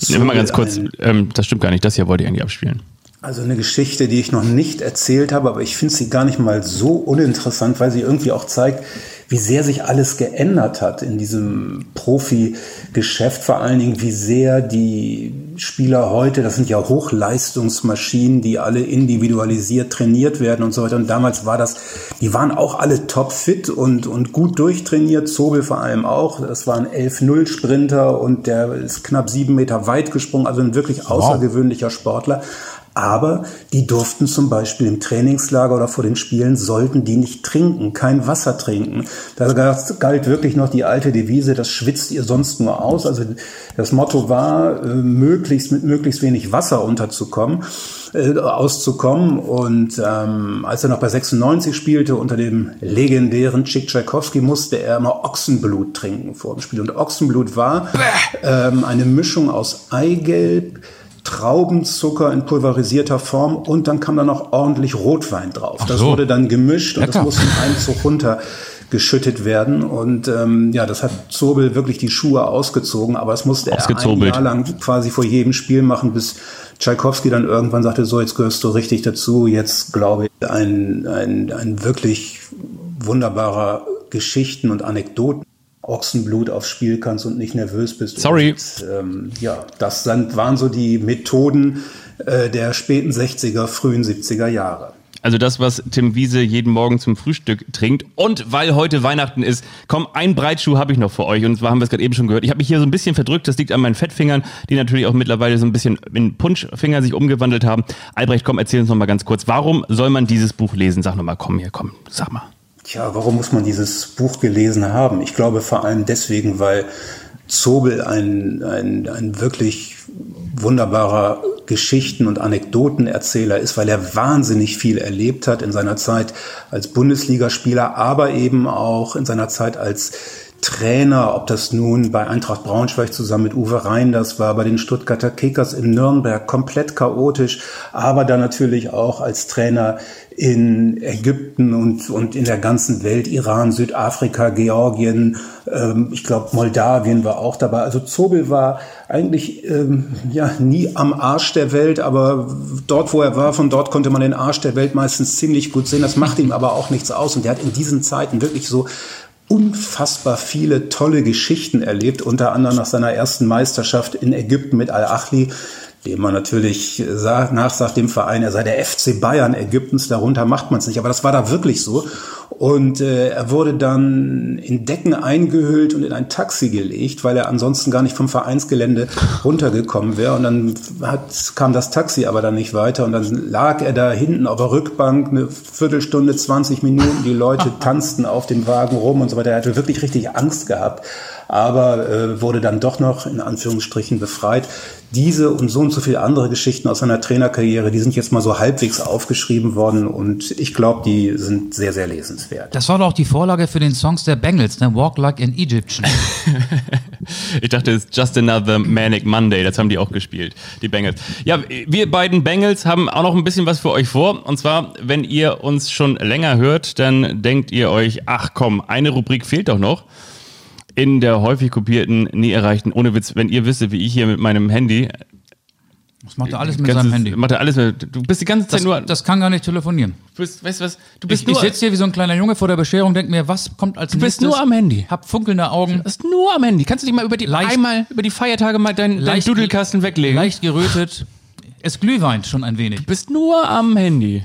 Speaker 2: Nehmen wir mal ganz kurz, ähm, das stimmt gar nicht, das hier wollte ich eigentlich abspielen.
Speaker 5: Also eine Geschichte, die ich noch nicht erzählt habe, aber ich finde sie gar nicht mal so uninteressant, weil sie irgendwie auch zeigt, wie sehr sich alles geändert hat in diesem Profi-Geschäft, vor allen Dingen, wie sehr die Spieler heute, das sind ja Hochleistungsmaschinen, die alle individualisiert trainiert werden und so weiter. Und damals war das, die waren auch alle topfit und, und gut durchtrainiert, Zobel vor allem auch. Das war ein 11-0-Sprinter und der ist knapp sieben Meter weit gesprungen, also ein wirklich außergewöhnlicher Sportler. Aber die durften zum Beispiel im Trainingslager oder vor den Spielen, sollten die nicht trinken, kein Wasser trinken. Da galt wirklich noch die alte Devise, das schwitzt ihr sonst nur aus. Also das Motto war, äh, möglichst mit möglichst wenig Wasser unterzukommen, äh, auszukommen. Und ähm, als er noch bei 96 spielte, unter dem legendären Chick Tchaikovsky, musste er immer Ochsenblut trinken vor dem Spiel. Und Ochsenblut war ähm, eine Mischung aus Eigelb, Traubenzucker in pulverisierter Form und dann kam da noch ordentlich Rotwein drauf.
Speaker 3: Ach
Speaker 5: das
Speaker 3: so.
Speaker 5: wurde dann gemischt und
Speaker 3: Lecker.
Speaker 5: das musste in einem Zug runtergeschüttet werden. Und ähm, ja, das hat Zobel wirklich die Schuhe ausgezogen, aber es musste er ein. Jahr lang quasi vor jedem Spiel machen, bis Tschaikowski dann irgendwann sagte, so, jetzt gehörst du richtig dazu. Jetzt glaube ich, ein, ein, ein wirklich wunderbarer Geschichten und Anekdoten. Ochsenblut aufs Spiel kannst und nicht nervös bist.
Speaker 2: Sorry.
Speaker 5: Und, ähm, ja, das sind, waren so die Methoden äh, der späten 60er, frühen 70er Jahre.
Speaker 2: Also das, was Tim Wiese jeden Morgen zum Frühstück trinkt. Und weil heute Weihnachten ist, komm, ein Breitschuh habe ich noch für euch. Und zwar haben wir es gerade eben schon gehört. Ich habe mich hier so ein bisschen verdrückt. Das liegt an meinen Fettfingern, die natürlich auch mittlerweile so ein bisschen in Punschfinger sich umgewandelt haben. Albrecht, komm, erzähl uns noch mal ganz kurz. Warum soll man dieses Buch lesen? Sag noch mal, komm hier, komm, sag mal.
Speaker 5: Tja, warum muss man dieses Buch gelesen haben? Ich glaube vor allem deswegen, weil Zobel ein, ein, ein wirklich wunderbarer Geschichten- und Anekdotenerzähler ist, weil er wahnsinnig viel erlebt hat in seiner Zeit als Bundesligaspieler, aber eben auch in seiner Zeit als Trainer, ob das nun bei Eintracht Braunschweig zusammen mit Uwe Reinders war, bei den Stuttgarter Kickers in Nürnberg, komplett chaotisch, aber dann natürlich auch als Trainer in Ägypten und, und in der ganzen Welt, Iran, Südafrika, Georgien, ähm, ich glaube Moldawien war auch dabei. Also Zobel war eigentlich ähm, ja nie am Arsch der Welt, aber dort, wo er war, von dort konnte man den Arsch der Welt meistens ziemlich gut sehen. Das macht ihm aber auch nichts aus. Und der hat in diesen Zeiten wirklich so unfassbar viele tolle Geschichten erlebt, unter anderem nach seiner ersten Meisterschaft in Ägypten mit Al-Achli, dem man natürlich sagt, nachsagt dem Verein, er sei der FC Bayern Ägyptens, darunter macht man es nicht. Aber das war da wirklich so. Und äh, er wurde dann in Decken eingehüllt und in ein Taxi gelegt, weil er ansonsten gar nicht vom Vereinsgelände runtergekommen wäre. Und dann hat, kam das Taxi aber dann nicht weiter. Und dann lag er da hinten auf der Rückbank eine Viertelstunde, 20 Minuten. Die Leute tanzten auf dem Wagen rum und so weiter. Er hatte wirklich richtig Angst gehabt aber äh, wurde dann doch noch in Anführungsstrichen befreit. Diese und so und so viele andere Geschichten aus seiner Trainerkarriere, die sind jetzt mal so halbwegs aufgeschrieben worden und ich glaube, die sind sehr, sehr lesenswert.
Speaker 3: Das war doch auch die Vorlage für den Songs der Bengals, ne? Walk Like an Egyptian.
Speaker 2: Ich dachte, es ist Just Another Manic Monday. Das haben die auch gespielt, die Bengals. Ja, wir beiden Bengals haben auch noch ein bisschen was für euch vor. Und zwar, wenn ihr uns schon länger hört, dann denkt ihr euch, ach komm, eine Rubrik fehlt doch noch. In der häufig kopierten, nie erreichten, ohne Witz, wenn ihr wisst, wie ich hier mit meinem Handy.
Speaker 3: Das macht er alles mit
Speaker 2: ganzes-
Speaker 3: seinem Handy.
Speaker 2: Macht er alles mit, du bist die ganze Zeit
Speaker 3: Das,
Speaker 2: nur.
Speaker 3: das kann gar nicht telefonieren.
Speaker 2: du bist, weißt du was? Du bist
Speaker 3: Ich, ich
Speaker 2: nur.
Speaker 3: sitze hier wie so ein kleiner Junge vor der Bescherung, denke mir, was kommt als
Speaker 2: Du bist
Speaker 3: nächstes?
Speaker 2: nur am Handy.
Speaker 3: Hab funkelnde Augen,
Speaker 2: Du bist nur am Handy. Kannst du dich mal über die
Speaker 3: Leicht-
Speaker 2: einmal über die Feiertage mal deinen dein
Speaker 3: Leicht-
Speaker 2: Dudelkasten weglegen?
Speaker 3: leicht gerötet. Es glühweint schon ein wenig.
Speaker 2: Du bist nur am Handy.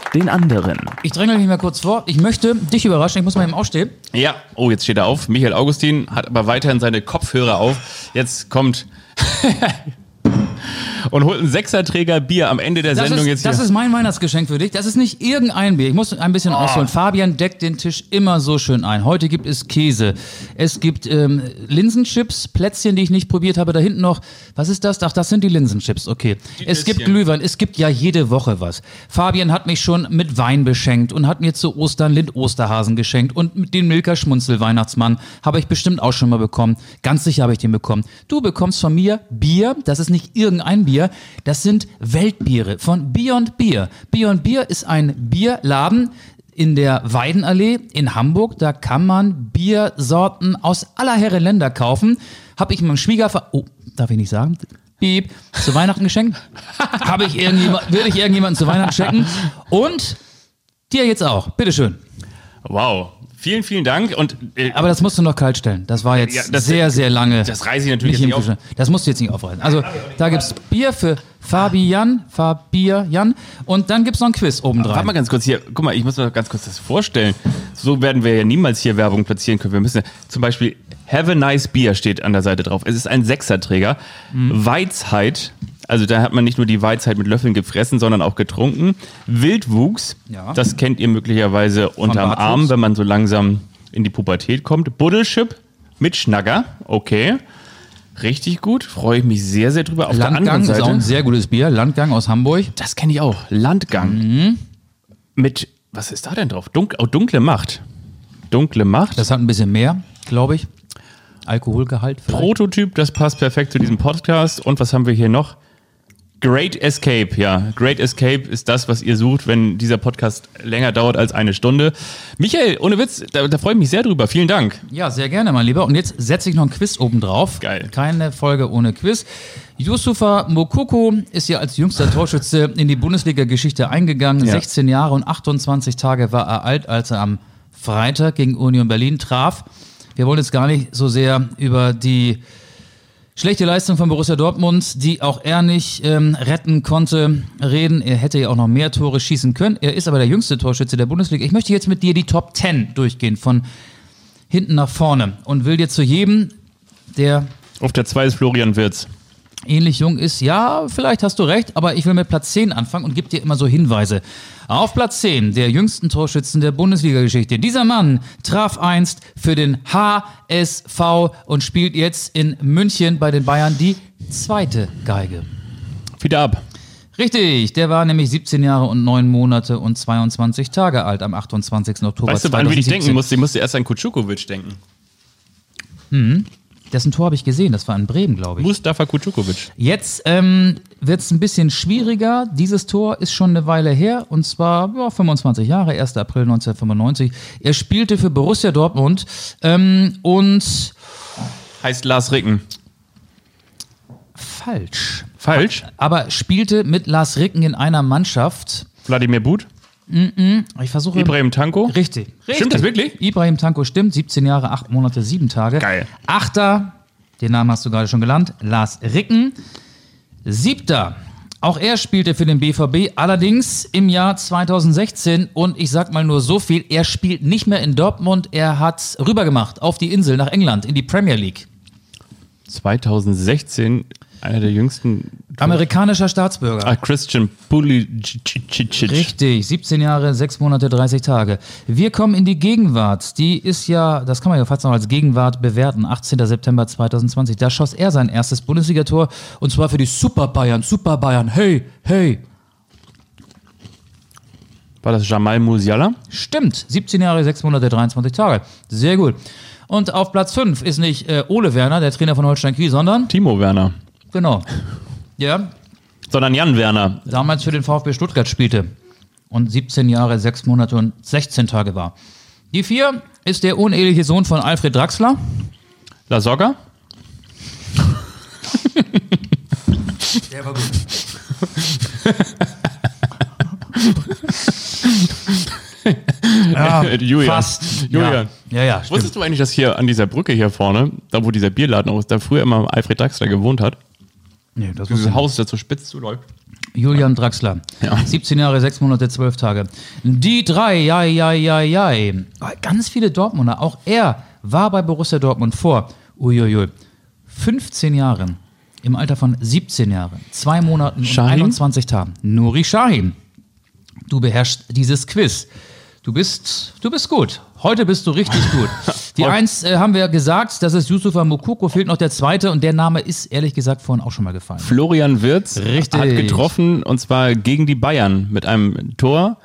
Speaker 1: den anderen.
Speaker 3: Ich dränge mich mal kurz vor. Ich möchte dich überraschen. Ich muss mal eben aufstehen.
Speaker 2: Ja, oh, jetzt steht er auf. Michael Augustin hat aber weiterhin seine Kopfhörer auf. Jetzt kommt und holt einen Sechserträger Bier am Ende der
Speaker 3: Das,
Speaker 2: Sendung
Speaker 3: ist,
Speaker 2: jetzt
Speaker 3: das
Speaker 2: hier.
Speaker 3: ist mein Weihnachtsgeschenk für dich. Das ist nicht irgendein Bier. Ich muss ein bisschen ausholen. Fabian deckt den Tisch immer so schön ein. Heute gibt es Käse. Es gibt ähm, Linsenchips, Plätzchen, die ich nicht probiert habe. Da hinten noch, was ist das? Ach, das sind die Linsenchips. Okay. es gibt
Speaker 2: Nüsschen.
Speaker 3: Glühwein. Es gibt ja jede Woche was. Fabian hat mich schon mit Wein beschenkt und hat mir zu Ostern Lind Osterhasen geschenkt. Und mit den Milka Schmunzel Weihnachtsmann habe ich bestimmt auch schon mal bekommen. Ganz sicher habe ich den bekommen. Du bekommst von mir Bier. Das ist nicht irgendein Bier. Das sind Weltbiere von Beyond Beer. Beyond Beer ist ein Bierladen in der Weidenallee in Hamburg. Da kann man Biersorten aus aller Herren Länder kaufen. Habe ich meinem Schwiegervater, oh, darf ich nicht sagen? Piep, zu Weihnachten geschenkt. Habe ich irgendjemand, würde ich irgendjemanden zu Weihnachten schenken. Und dir jetzt auch. Bitteschön.
Speaker 2: Wow. Vielen, vielen Dank. Und äh,
Speaker 3: Aber das musst du noch kalt stellen. Das war jetzt
Speaker 2: Ja, das-
Speaker 3: sehr, sehr lange.
Speaker 2: das reiße ich natürlich
Speaker 3: nicht
Speaker 2: jetzt nicht auf.
Speaker 3: Das musst du jetzt nicht aufreißen. Also, da gibt's Bier für Fabian, Fabian. Und dann gibt's noch ein Quiz obendrein.
Speaker 2: Warte mal ganz kurz hier. Guck mal, ich muss mir ganz kurz das vorstellen. So werden wir ja niemals hier Werbung platzieren können. Wir müssen zum Beispiel Have a nice beer steht an der Seite drauf. Es ist ein Sechserträger.
Speaker 3: Mhm.
Speaker 2: Weizheit. Also da hat man nicht nur die Weizheit mit Löffeln gefressen, sondern auch getrunken. Wildwuchs.
Speaker 3: Ja.
Speaker 2: Das kennt ihr möglicherweise unterm. Arm, wenn man so langsam in die Pubertät kommt. Buddelschip mit Schnagger. Okay. Richtig gut. Freue ich mich sehr, sehr drüber. Auf der
Speaker 3: Landgang
Speaker 2: anderen
Speaker 3: ist
Speaker 2: Seite.
Speaker 3: auch ein sehr gutes Bier. Landgang aus Hamburg.
Speaker 2: Das kenne ich auch. Landgang.
Speaker 3: Mhm.
Speaker 2: Mit, was ist da denn drauf? Dunk, oh, dunkle Macht. Dunkle Macht.
Speaker 3: Das hat ein bisschen mehr, glaube ich. Alkoholgehalt. vielleicht.
Speaker 2: Prototyp, das passt perfekt zu diesem Podcast. Und was haben wir hier noch? Great Escape, ja. Great Escape ist das, was ihr sucht, wenn dieser Podcast länger dauert als eine Stunde. Michael, ohne Witz, da, da freue ich mich sehr drüber. Vielen Dank.
Speaker 3: Ja, sehr gerne, mein Lieber. Und jetzt setze ich noch ein Quiz oben drauf.
Speaker 2: Geil.
Speaker 3: Keine Folge ohne Quiz. Yusufa Mokoko ist ja als jüngster Torschütze in die Bundesliga-Geschichte eingegangen.
Speaker 2: Ja.
Speaker 3: 16 Jahre und 28 Tage war er alt, als er am Freitag gegen Union Berlin traf. Wir wollen jetzt gar nicht so sehr über die schlechte Leistung von Borussia Dortmund, die auch er nicht ähm, retten konnte, reden. Er hätte ja auch noch mehr Tore schießen können. Er ist aber der jüngste Torschütze der Bundesliga. Ich möchte jetzt mit dir die Top 10 durchgehen, von hinten nach vorne. Und will dir zu jedem, der
Speaker 2: Auf der 2 ist Florian Wirz.
Speaker 3: Ähnlich jung ist, ja, vielleicht hast du recht, aber ich will mit Platz 10 anfangen und gebe dir immer so Hinweise. Auf Platz 10 der jüngsten Torschützen der Bundesliga-Geschichte. Dieser Mann traf einst für den HSV und spielt jetzt in München bei den Bayern die zweite Geige.
Speaker 2: Wieder ab.
Speaker 3: Richtig, der war nämlich 17 Jahre und 9 Monate und 22 Tage alt am 28. Oktober
Speaker 2: Weißt du, wann wir nicht
Speaker 3: 2017.
Speaker 2: denken musste? Ich musste erst an Kutschukovic denken.
Speaker 3: Dessen Tor habe ich gesehen, das war in Bremen, glaube ich.
Speaker 2: Mustafa Kutschukovic.
Speaker 3: Jetzt ähm, wird es ein bisschen schwieriger. Dieses Tor ist schon eine Weile her und zwar ja, 25 Jahre, 1. April 1995. Er spielte für Borussia Dortmund ähm, und
Speaker 2: Heißt Lars Ricken.
Speaker 3: falsch.
Speaker 2: Falsch.
Speaker 3: Aber spielte mit Lars Ricken in einer Mannschaft.
Speaker 2: Wladimir But.
Speaker 3: Ich versuche.
Speaker 2: Ibrahim Tanko.
Speaker 3: Richtig. Richtig.
Speaker 2: Stimmt das wirklich?
Speaker 3: Ibrahim Tanko stimmt. 17 Jahre, 8 Monate, 7 Tage.
Speaker 2: Geil.
Speaker 3: Achter, den Namen hast du gerade schon genannt, Lars Ricken. Siebter, auch er spielte für den BVB, allerdings im Jahr 2016. Und ich sag mal nur so viel, er spielt nicht mehr in Dortmund, er hat rübergemacht auf die Insel nach England, in die Premier League.
Speaker 2: 2016, einer der jüngsten.
Speaker 3: Amerikanischer Staatsbürger.
Speaker 2: Ah, Christian Pulisic.
Speaker 3: Richtig, 17 Jahre, 6 Monate, 30 Tage. Wir kommen in die Gegenwart. Die ist ja, das kann man ja fast noch als Gegenwart bewerten. 18. September 2020. Da schoss er sein erstes Bundesligator und zwar für die Super Bayern. Super Bayern. Hey, hey.
Speaker 2: War das Jamal Musiala?
Speaker 3: Stimmt. 17 Jahre, 6 Monate, 23 Tage. Sehr gut. Und auf Platz 5 ist nicht äh, Ole Werner, der Trainer von Holstein Kiel, sondern,
Speaker 2: Timo Werner.
Speaker 3: genau. Ja,
Speaker 2: Sondern Jan Werner.
Speaker 3: damals für den VfB Stuttgart spielte und 17 Jahre, 6 Monate und 16 Tage war. Die 4 ist der uneheliche Sohn von Alfred Draxler.
Speaker 2: La Soga?
Speaker 3: Der war gut. ja,
Speaker 2: Julian.
Speaker 3: Fast.
Speaker 2: Julian.
Speaker 3: Ja, ja, ja stimmt.
Speaker 2: Wusstest du eigentlich, dass hier an dieser Brücke hier vorne, da wo dieser Bierladen auch ist, da früher immer Alfred Draxler gewohnt hat?
Speaker 3: Nee, das
Speaker 2: Dieses Haus, das so spitz zuläuft.
Speaker 3: Julian Draxler.
Speaker 2: Ja.
Speaker 3: 17 Jahre, 6 Monate, 12 Tage. Die drei, ja, ja, ja, ja. Ganz viele Dortmunder. Auch er war bei Borussia Dortmund vor, uiuiui, 15 Jahren. im Alter von 17 Jahren, zwei Monaten
Speaker 2: Shahin?
Speaker 3: und 21 Tagen. Nuri Shahin. Du beherrschst dieses Quiz. Du bist, du bist gut. Heute bist du richtig gut. Die Eins äh, haben wir gesagt, das ist Yusufa Mukoko, fehlt noch der zweite und der Name ist ehrlich gesagt vorhin auch schon mal gefallen.
Speaker 2: Florian Wirz
Speaker 3: Richtig.
Speaker 2: hat getroffen und zwar gegen die Bayern mit einem Tor.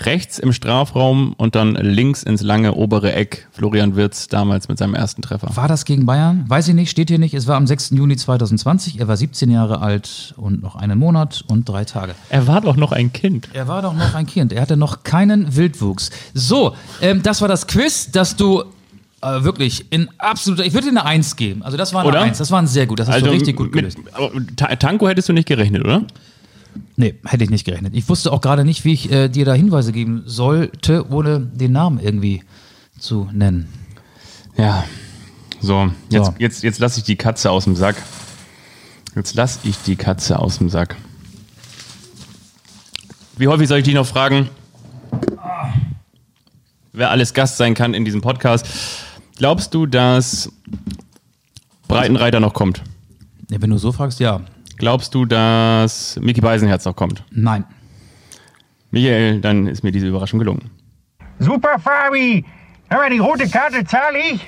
Speaker 2: Rechts im Strafraum und dann links ins lange obere Eck. Florian Wirz damals mit seinem ersten Treffer.
Speaker 3: War das gegen Bayern? Weiß ich nicht, steht hier nicht. Es war am 6. Juni 2020. Er war 17 Jahre alt und noch einen Monat und drei Tage.
Speaker 2: Er war doch noch ein Kind.
Speaker 3: Er war doch noch ein Kind. Er hatte noch keinen Wildwuchs. So, ähm, das war das Quiz, das du äh, wirklich in absoluter. Ich würde dir eine Eins geben. Also, das war eine
Speaker 2: Oder?
Speaker 3: Eins. Das war ein sehr gut. Das hast du richtig gut gelöst.
Speaker 2: mit, aber Ta- Tanko hättest du nicht gerechnet, oder?
Speaker 3: Nee, hätte ich nicht gerechnet. Ich wusste auch gerade nicht, wie ich äh, dir da Hinweise geben sollte, ohne den Namen irgendwie zu nennen.
Speaker 2: Ja. So, jetzt,
Speaker 3: So.
Speaker 2: jetzt, jetzt lasse ich die Katze aus dem Sack. Jetzt lasse ich die Katze aus dem Sack. Wie häufig soll ich dich noch fragen, wer alles Gast sein kann in diesem Podcast? Glaubst du, dass Breitenreiter noch kommt?
Speaker 3: Ja, wenn du so fragst, ja.
Speaker 2: Glaubst du, dass Mickey Beisenherz noch kommt?
Speaker 3: Nein.
Speaker 2: Michael, dann ist mir diese Überraschung gelungen.
Speaker 7: Super, Fabi! Hör mal, die rote Karte zahle ich.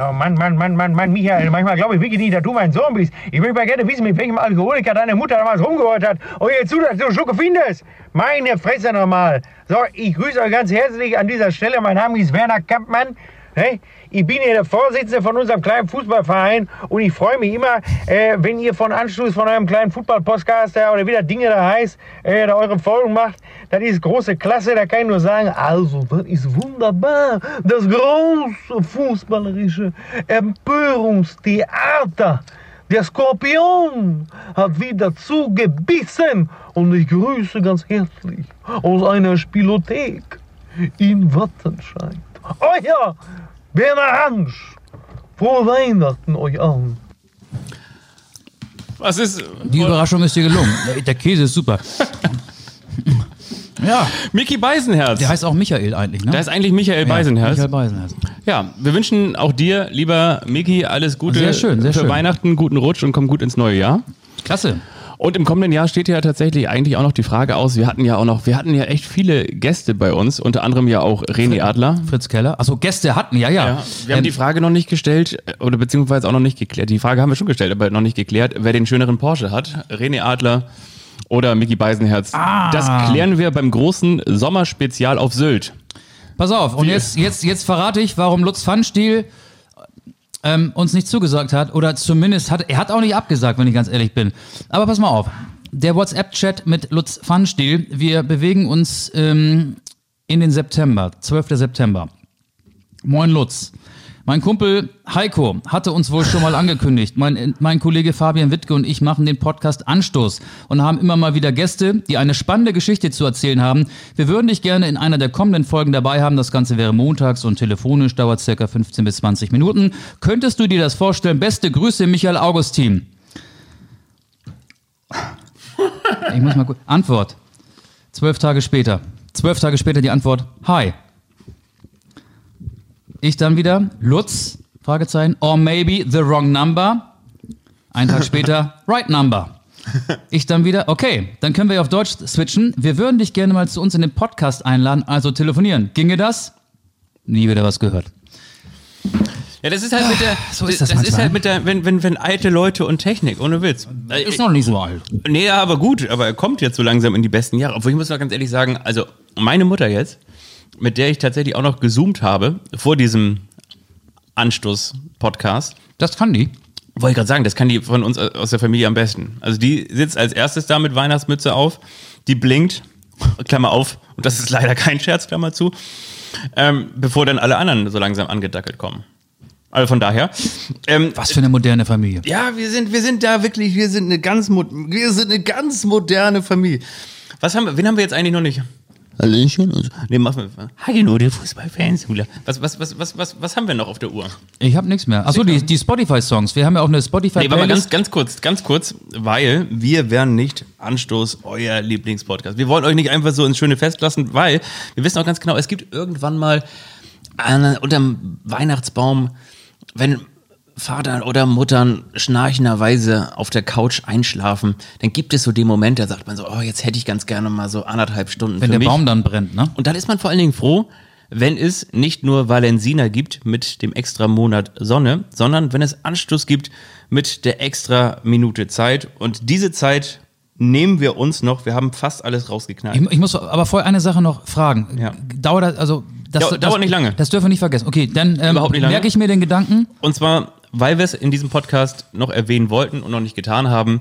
Speaker 7: Oh Mann, Mann, Mann, Mann, Mann, Michael, manchmal glaube ich wirklich nicht, dass du mein Sohn bist. Ich möchte mal gerne wissen, mit welchem Alkoholiker deine Mutter damals rumgehört hat. Oh, jetzt zu, dass du Schlucke findest. Meine Fresse nochmal. So, ich grüße euch ganz herzlich an dieser Stelle. Mein Name ist Werner Kampmann. Hey, ich bin hier der Vorsitzende von unserem kleinen Fußballverein und ich freue mich immer, äh, wenn ihr von Anschluss von eurem kleinen Fußball-Podcast oder wie das Ding da heißt, äh, da eure Folgen macht. Das ist große Klasse, da kann ich nur sagen, also, das ist wunderbar. Das große fußballerische Empörungstheater. Der Skorpion hat wieder zugebissen und ich grüße ganz herzlich aus einer Spielothek in Wattenscheid. Euer Werner Hansch. Frohe Weihnachten euch allen.
Speaker 2: Was ist.
Speaker 3: Die Überraschung ist dir gelungen. Der, der Käse ist super. ja,
Speaker 2: Mickey Beisenherz.
Speaker 3: der heißt auch Michael eigentlich, ne?
Speaker 2: da ist eigentlich Michael
Speaker 3: Ja,
Speaker 2: Beisenherz.
Speaker 3: Michael Beisenherz.
Speaker 2: Ja, wir wünschen auch dir, lieber Miki, alles Gute
Speaker 3: Sehr schön, sehr
Speaker 2: für
Speaker 3: schön.
Speaker 2: Weihnachten, guten Rutsch und komm gut ins neue Jahr.
Speaker 3: Klasse.
Speaker 2: Und im kommenden Jahr steht ja tatsächlich eigentlich auch noch die Frage aus, wir hatten ja auch noch, wir hatten ja echt viele Gäste bei uns, unter anderem ja auch René Adler.
Speaker 3: Fritz Keller. Achso, Gäste hatten, ja, ja.
Speaker 2: Ja, wir haben
Speaker 3: Ähm,
Speaker 2: die Frage noch nicht gestellt, oder beziehungsweise auch noch nicht geklärt. Die Frage haben wir schon gestellt, aber noch nicht geklärt, wer den schöneren Porsche hat. René Adler oder Micky Beisenherz.
Speaker 3: Ah.
Speaker 2: Das klären wir beim großen Sommerspezial auf Sylt.
Speaker 3: Pass auf, und jetzt, jetzt, jetzt verrate ich, warum Lutz Pfannstiel ähm, uns nicht zugesagt hat. Oder zumindest hat er hat auch nicht abgesagt, wenn ich ganz ehrlich bin. Aber pass mal auf. Der WhatsApp-Chat mit Lutz Pfannstiel. Wir bewegen uns ähm, in den September, 12. September. Moin Lutz. Mein Kumpel Heiko hatte uns wohl schon mal angekündigt. Mein, mein Kollege Fabian Wittke und ich machen den Podcast Anstoß und haben immer mal wieder Gäste, die eine spannende Geschichte zu erzählen haben. Wir würden dich gerne in einer der kommenden Folgen dabei haben. Das Ganze wäre montags und telefonisch, dauert circa 15 bis 20 Minuten. Könntest du dir das vorstellen? Beste Grüße, Michael Augustin. Ich muss mal kurz. Antwort. Zwölf Tage später. Zwölf Tage später die Antwort. Hi. Ich dann wieder, Lutz, Fragezeichen, or maybe the wrong number. Ein Tag später, right number. Ich dann wieder, okay, dann können wir auf Deutsch switchen. Wir würden dich gerne mal zu uns in den Podcast einladen, also telefonieren. Ginge das? Nie wieder was gehört.
Speaker 2: Ja, das ist halt mit der,
Speaker 3: so ist das
Speaker 2: ist
Speaker 3: manchmal.
Speaker 2: halt mit der, wenn, wenn, wenn alte Leute und Technik, ohne Witz.
Speaker 3: Ist noch nicht so alt.
Speaker 2: Nee, aber gut, aber er kommt jetzt so langsam in die besten Jahre. Obwohl ich muss mal ganz ehrlich sagen, also meine Mutter jetzt, mit der ich tatsächlich auch noch gezoomt habe, vor diesem Anstoß-Podcast,
Speaker 3: Das kann die.
Speaker 2: wollte ich gerade sagen, das kann die von uns aus der Familie am besten. Also die sitzt als erstes da mit Weihnachtsmütze auf, die blinkt, Klammer auf, und das ist leider kein Scherz, Klammer zu, ähm, bevor dann alle anderen so langsam angedackelt kommen. Also von daher. Ähm,
Speaker 3: Was für eine moderne Familie.
Speaker 2: ja, wir sind, wir sind da wirklich, wir sind eine ganz, wir sind eine ganz moderne Familie. Was haben wir, wen haben wir jetzt eigentlich noch nicht? Hallöchen. und- Nee, machen wir. Hallo, die Fußballfans. Was, was, was, was, was, was haben wir noch auf der Uhr?
Speaker 3: Ich habe nichts mehr. Achso, die, die Spotify-Songs. Wir haben ja auch eine
Speaker 2: Nee, warte mal ganz, ganz kurz, ganz kurz, weil wir werden nicht Anstoß euer Lieblingspodcast. Wir wollen euch nicht einfach so ins schöne Fest lassen, weil wir wissen auch ganz genau, es gibt irgendwann mal an, unterm Weihnachtsbaum, wenn Vatern oder Muttern schnarchenderweise auf der Couch einschlafen, dann gibt es so den Moment, da sagt man so, oh, jetzt hätte ich ganz gerne mal so anderthalb Stunden
Speaker 3: Wenn der
Speaker 2: mich.
Speaker 3: Baum dann brennt, ne?
Speaker 2: Und dann ist man vor allen Dingen froh, wenn es nicht nur Valensina gibt mit dem extra Monat Sonne, sondern wenn es Anstoß gibt mit der extra Minute Zeit. Und diese Zeit nehmen wir uns noch. Wir haben fast alles rausgeknallt.
Speaker 3: Ich, ich muss aber vorher eine Sache noch fragen.
Speaker 2: Ja.
Speaker 3: Dauert das, also das,
Speaker 2: Dau-
Speaker 3: das,
Speaker 2: dauert nicht lange.
Speaker 3: Das dürfen wir nicht vergessen. Okay, dann ähm, merke ich mir den Gedanken.
Speaker 2: Und zwar, weil wir es in diesem Podcast noch erwähnen wollten und noch nicht getan haben.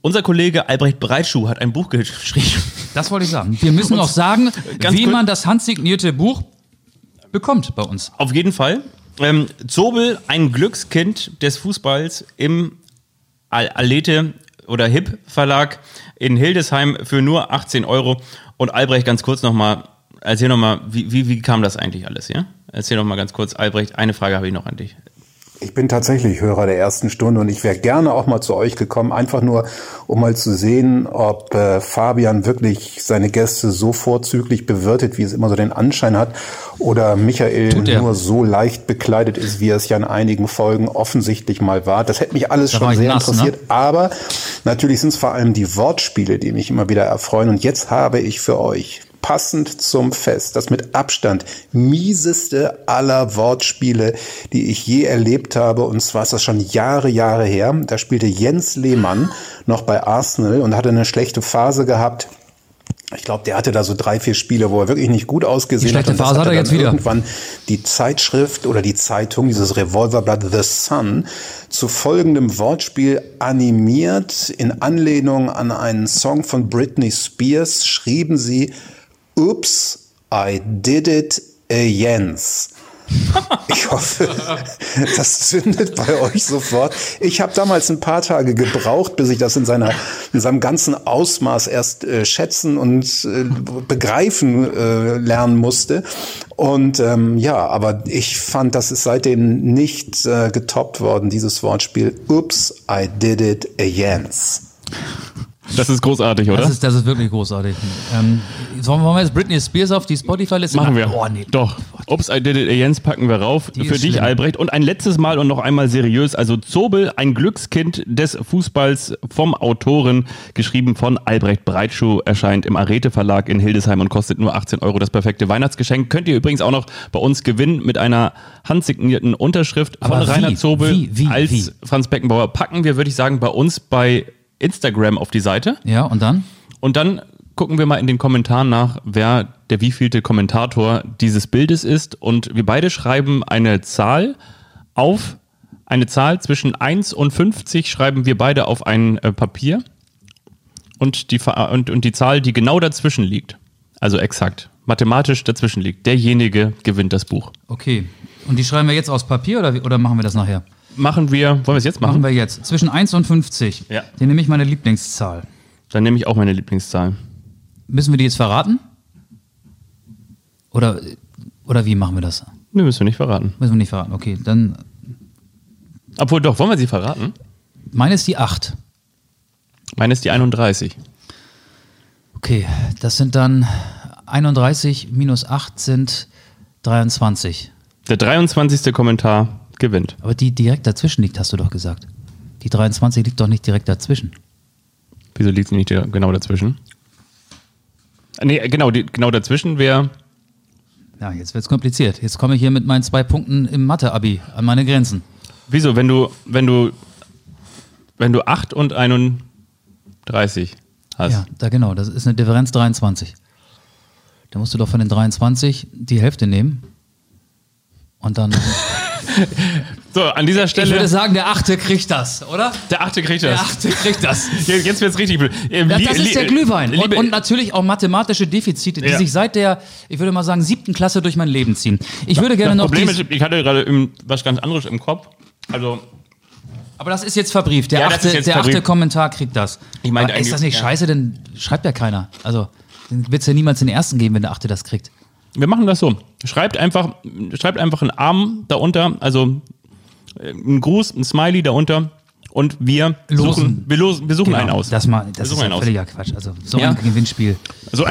Speaker 2: Unser Kollege Albrecht Breitschuh hat ein Buch geschrieben.
Speaker 3: Das wollte ich sagen. Wir müssen auch sagen, wie
Speaker 2: kurz-
Speaker 3: man das handsignierte Buch bekommt bei uns.
Speaker 2: Auf jeden Fall. Ähm, Zobel, ein Glückskind des Fußballs im Al Alete oder Hip Verlag in Hildesheim für nur 18 Euro. Und Albrecht, ganz kurz nochmal, erzähl nochmal, wie, wie, wie kam das eigentlich alles, ja? Erzähl nochmal ganz kurz, Albrecht, eine Frage habe ich noch an dich.
Speaker 5: Ich bin tatsächlich Hörer der ersten Stunde und ich wäre gerne auch mal zu euch gekommen, einfach nur, um mal zu sehen, ob äh, Fabian wirklich seine Gäste so vorzüglich bewirtet, wie es immer so den Anschein hat, oder Michael nur so leicht bekleidet ist, wie er es ja in einigen Folgen offensichtlich mal war. Das hätte mich alles
Speaker 3: Da
Speaker 5: schon sehr
Speaker 3: nass, ne?
Speaker 5: interessiert, aber natürlich sind es vor allem die Wortspiele, die mich immer wieder erfreuen. Und jetzt habe ich für euch passend zum Fest das mit Abstand mieseste aller Wortspiele, die ich je erlebt habe. Und zwar ist das schon Jahre, Jahre her. Da spielte Jens Lehmann noch bei Arsenal und hatte eine schlechte Phase gehabt. Ich glaube, der hatte da so drei, vier Spiele, wo er wirklich nicht gut ausgesehen
Speaker 3: Die schlechte
Speaker 5: hat. Und das
Speaker 3: Phase hat er
Speaker 5: dann
Speaker 3: jetzt wieder.
Speaker 5: Irgendwann die Zeitschrift oder die Zeitung, dieses Revolverblatt The Sun, zu folgendem Wortspiel animiert. In Anlehnung an einen Song von Britney Spears schrieben sie, Oops, I did it Jens. Ich hoffe, das zündet bei euch sofort. Ich habe damals ein paar Tage gebraucht, bis ich das in, seiner, in seinem ganzen Ausmaß erst äh, schätzen und äh, begreifen äh, lernen musste. Und ähm, ja, aber ich fand, das ist seitdem nicht äh, getoppt worden, dieses Wortspiel. Oops, I did it Jens.
Speaker 2: Das ist großartig, oder?
Speaker 3: Das ist, das ist wirklich großartig. Ähm, sollen wir jetzt Britney Spears auf die Spotify-Liste
Speaker 2: Machen wir.
Speaker 3: Oh, nee.
Speaker 2: Doch. Ups, I did it, Jens packen wir rauf.
Speaker 3: Die
Speaker 2: Für dich,
Speaker 3: schlimm.
Speaker 2: Albrecht. Und ein letztes Mal und noch einmal seriös. Also Zobel, ein Glückskind des Fußballs vom Autoren, geschrieben von Albrecht Breitschuh, erscheint im Arete Verlag in Hildesheim und kostet nur 18 Euro. Das perfekte Weihnachtsgeschenk. Könnt ihr übrigens auch noch bei uns gewinnen mit einer handsignierten Unterschrift von
Speaker 3: Aber wie?
Speaker 2: Rainer Zobel
Speaker 3: Wie? Wie?
Speaker 2: als? Franz Beckenbauer. Packen wir, würde ich sagen, bei uns bei Instagram auf die Seite.
Speaker 3: Ja, und dann?
Speaker 2: Und dann gucken wir mal in den Kommentaren nach, wer der wievielte Kommentator dieses Bildes ist. Und wir beide schreiben eine Zahl auf, eine Zahl zwischen 1 und 50 schreiben wir beide auf ein äh, Papier. Und die, Ver- und, und die Zahl, die genau dazwischen liegt, also exakt, mathematisch dazwischen liegt, derjenige gewinnt das Buch.
Speaker 3: Okay. Und die schreiben wir jetzt aus Papier oder, oder machen wir das nachher?
Speaker 2: Machen wir, wollen wir es jetzt machen?
Speaker 3: Machen wir jetzt. Zwischen 1 und 50.
Speaker 2: Ja.
Speaker 3: Den nehme ich meine Lieblingszahl.
Speaker 2: Dann nehme ich auch meine Lieblingszahl.
Speaker 3: Müssen wir die jetzt verraten? Oder, oder wie machen wir das?
Speaker 2: Ne, müssen wir nicht verraten.
Speaker 3: Müssen wir nicht verraten. Okay, dann
Speaker 2: Obwohl doch, wollen wir sie verraten?
Speaker 3: meine ist die 8.
Speaker 2: Meine ist die 31.
Speaker 3: Okay, das sind dann 31 minus 8 sind 23.
Speaker 2: Der 23. Kommentar gewinnt.
Speaker 3: Aber die direkt dazwischen liegt, hast du doch gesagt. Die 23 liegt doch nicht direkt dazwischen.
Speaker 2: Wieso liegt sie nicht genau dazwischen? Nee, genau, die, genau dazwischen wäre.
Speaker 3: Ja, jetzt wird's kompliziert. Jetzt komme ich hier mit meinen zwei Punkten im Mathe-Abi an meine Grenzen.
Speaker 2: Wieso, wenn du, wenn du, wenn du 8 und 31 hast.
Speaker 3: Ja, da genau, das ist eine Differenz 23. Da musst du doch von den 23 die Hälfte nehmen. Und dann.
Speaker 2: So, an dieser
Speaker 3: ich
Speaker 2: Stelle.
Speaker 3: würde sagen, der Achte kriegt das, oder?
Speaker 2: der achte kriegt
Speaker 3: Der
Speaker 2: das.
Speaker 3: Achte kriegt das.
Speaker 2: Jetzt, jetzt wird's richtig blöd. Ähm, lie-
Speaker 3: das ist der Glühwein. Und, und natürlich auch mathematische Defizite, die
Speaker 2: Ja.
Speaker 3: sich seit der, ich würde mal sagen, siebten Klasse durch mein Leben ziehen. Ich würde gerne
Speaker 2: das
Speaker 3: noch.
Speaker 2: Problem ist, ich hatte gerade im, was ganz anderes im Kopf. Also,
Speaker 3: aber das ist jetzt verbrieft. Der,
Speaker 2: Ja, das
Speaker 3: achte, der achte
Speaker 2: verbrieft.
Speaker 3: Kommentar kriegt das.
Speaker 2: Ich meinte
Speaker 3: aber ist das nicht
Speaker 2: ja.
Speaker 3: scheiße? Denn schreibt ja keiner. Also, dann wird es ja niemals den ersten geben, wenn der achte das kriegt.
Speaker 2: Wir machen das so. Schreibt einfach, schreibt einfach einen Arm darunter, also äh, einen Gruß, ein Smiley darunter und wir
Speaker 3: Losen.
Speaker 2: suchen, wir, losen, wir suchen
Speaker 3: Genau,
Speaker 2: einen aus.
Speaker 3: Das, mal, das
Speaker 2: Wir
Speaker 3: ist ja
Speaker 2: aus.
Speaker 3: völliger Quatsch. Also so
Speaker 2: Ja.
Speaker 3: ein Gewinnspiel.
Speaker 2: So,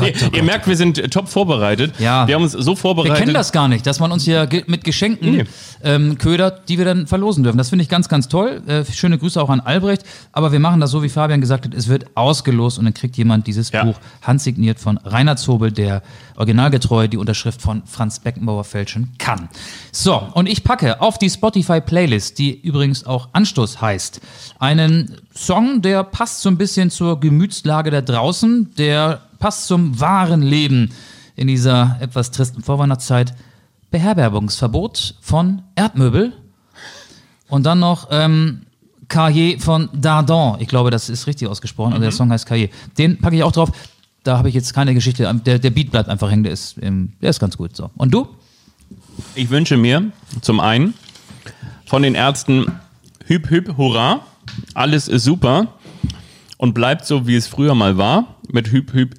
Speaker 2: nee, ihr merkt, wir sind äh, top vorbereitet.
Speaker 3: Ja.
Speaker 2: Wir haben uns so
Speaker 3: Wir
Speaker 2: vorbereitet.
Speaker 3: kennen das gar nicht, dass man uns hier ge mit Geschenken
Speaker 2: Nee.
Speaker 3: ähm, ködert, die wir dann verlosen dürfen. Das finde ich ganz, ganz toll. Äh, schöne Grüße auch an Albrecht. Aber wir machen das so, wie Fabian gesagt hat, es wird ausgelost und dann kriegt jemand dieses
Speaker 2: Ja.
Speaker 3: Buch handsigniert von Rainer Zobel, der originalgetreu die Unterschrift von Franz Beckenbauer fälschen kann. So, und ich packe auf die Spotify-Playlist, die übrigens auch Anstoß heißt, einen Song, der passt so ein bisschen zur Gemütslage da draußen, der passt zum wahren Leben in dieser etwas tristen Vorweihnachtszeit. Beherbergungsverbot von Erdmöbel. Und dann noch ähm, Cahier von Dardon. Ich glaube, das ist richtig ausgesprochen. Also der Song heißt Cahier. Den packe ich auch drauf. Da habe ich jetzt keine Geschichte. Der, der Beat bleibt einfach hängen. Der ist, der ist ganz gut. So. Und du?
Speaker 2: Ich wünsche mir zum einen von den Ärzten Hüb, Hüb, Hurra. Alles ist super und bleibt so, wie es früher mal war, mit Hüb, Hüb,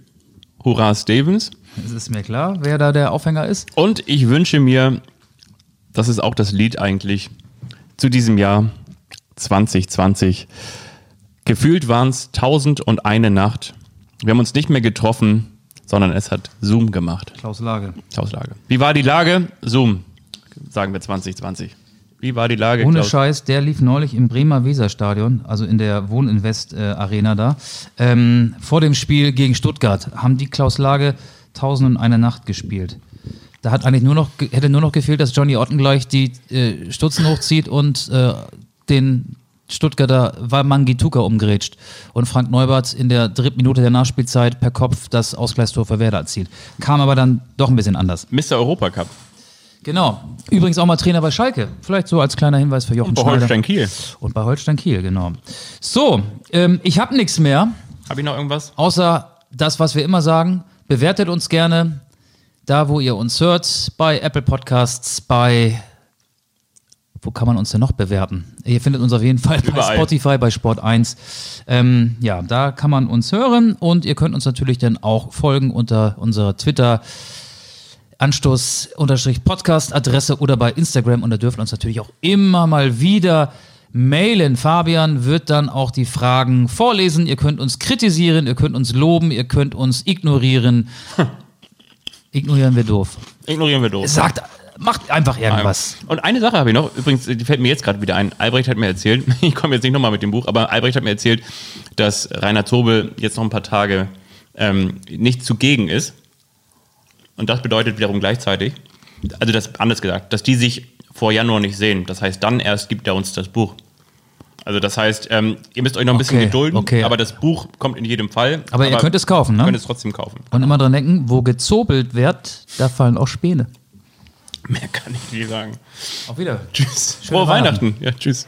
Speaker 2: Hurra Stevens.
Speaker 3: Es ist mir klar, wer da der Aufhänger ist.
Speaker 2: Und ich wünsche mir, das ist auch das Lied eigentlich, zu diesem Jahr 2020. Gefühlt waren es tausend und eine Nacht. Wir haben uns nicht mehr getroffen, sondern es hat Zoom gemacht.
Speaker 3: Klaus Lage.
Speaker 2: Klaus Lage. Wie war die Lage? Zoom, sagen wir 2020. Wie war die Lage,
Speaker 3: Ohne
Speaker 2: Klaus?
Speaker 3: Scheiß, der lief neulich im Bremer Weserstadion, also in der Wohninvest äh, Arena da. Ähm, vor dem Spiel gegen Stuttgart haben die Klaus Lage Tausend und eine Nacht gespielt. Da hat eigentlich nur noch, hätte nur noch gefehlt, dass Johnny Otten gleich die äh, Stutzen hochzieht und äh, den Stuttgarter Wamangituka umgrätscht und Frank Neubert in der dritten Minute der Nachspielzeit per Kopf das Ausgleichstor für Werder erzielt. Kam aber dann doch ein bisschen anders.
Speaker 2: Mr. Europacup.
Speaker 3: Genau. Übrigens auch mal Trainer bei Schalke. Vielleicht so als kleiner Hinweis für Jochen
Speaker 2: Bei
Speaker 3: Schneider.
Speaker 2: Holstein Kiel.
Speaker 3: Und bei Holstein Kiel, genau. So, ähm, ich habe nichts mehr,
Speaker 2: Habe ich noch irgendwas?
Speaker 3: außer das, was wir immer sagen. Bewertet uns gerne da, wo ihr uns hört, bei Apple Podcasts, bei wo kann man uns denn noch bewerten? Ihr findet uns auf jeden Fall bei
Speaker 2: Überall.
Speaker 3: Spotify, bei Sport 1. Ähm, ja, da kann man uns hören und ihr könnt uns natürlich dann auch folgen unter unserer Twitter Anstoß-Podcast-Adresse oder bei Instagram und da dürfen uns natürlich auch immer mal wieder mailen. Fabian wird dann auch die Fragen vorlesen. Ihr könnt uns kritisieren, ihr könnt uns loben, ihr könnt uns ignorieren. Ignorieren wir doof.
Speaker 2: Ignorieren wir doof.
Speaker 3: Sagt, macht einfach irgendwas.
Speaker 2: Und eine Sache habe ich noch, übrigens, die fällt mir jetzt gerade wieder ein. Albrecht hat mir erzählt, ich komme jetzt nicht nochmal mit dem Buch, aber Albrecht hat mir erzählt, dass Rainer Zobel jetzt noch ein paar Tage ähm, nicht zugegen ist. Und das bedeutet wiederum gleichzeitig, also das anders gesagt, dass die sich vor Januar nicht sehen. Das heißt, dann erst gibt er uns das Buch. Also das heißt, ähm, ihr müsst euch noch ein bisschen
Speaker 3: Okay,
Speaker 2: gedulden,
Speaker 3: okay.
Speaker 2: aber das Buch kommt in jedem Fall.
Speaker 3: Aber ihr könnt es kaufen, ne?
Speaker 2: Ihr könnt es trotzdem kaufen.
Speaker 3: Und immer dran denken, wo gezobelt wird, da fallen auch Späne.
Speaker 2: Mehr kann ich nicht sagen.
Speaker 3: Auf wieder.
Speaker 2: Tschüss.
Speaker 3: Schöne
Speaker 2: Frohe
Speaker 3: Weihnachten.
Speaker 2: Weihnachten. Ja, tschüss.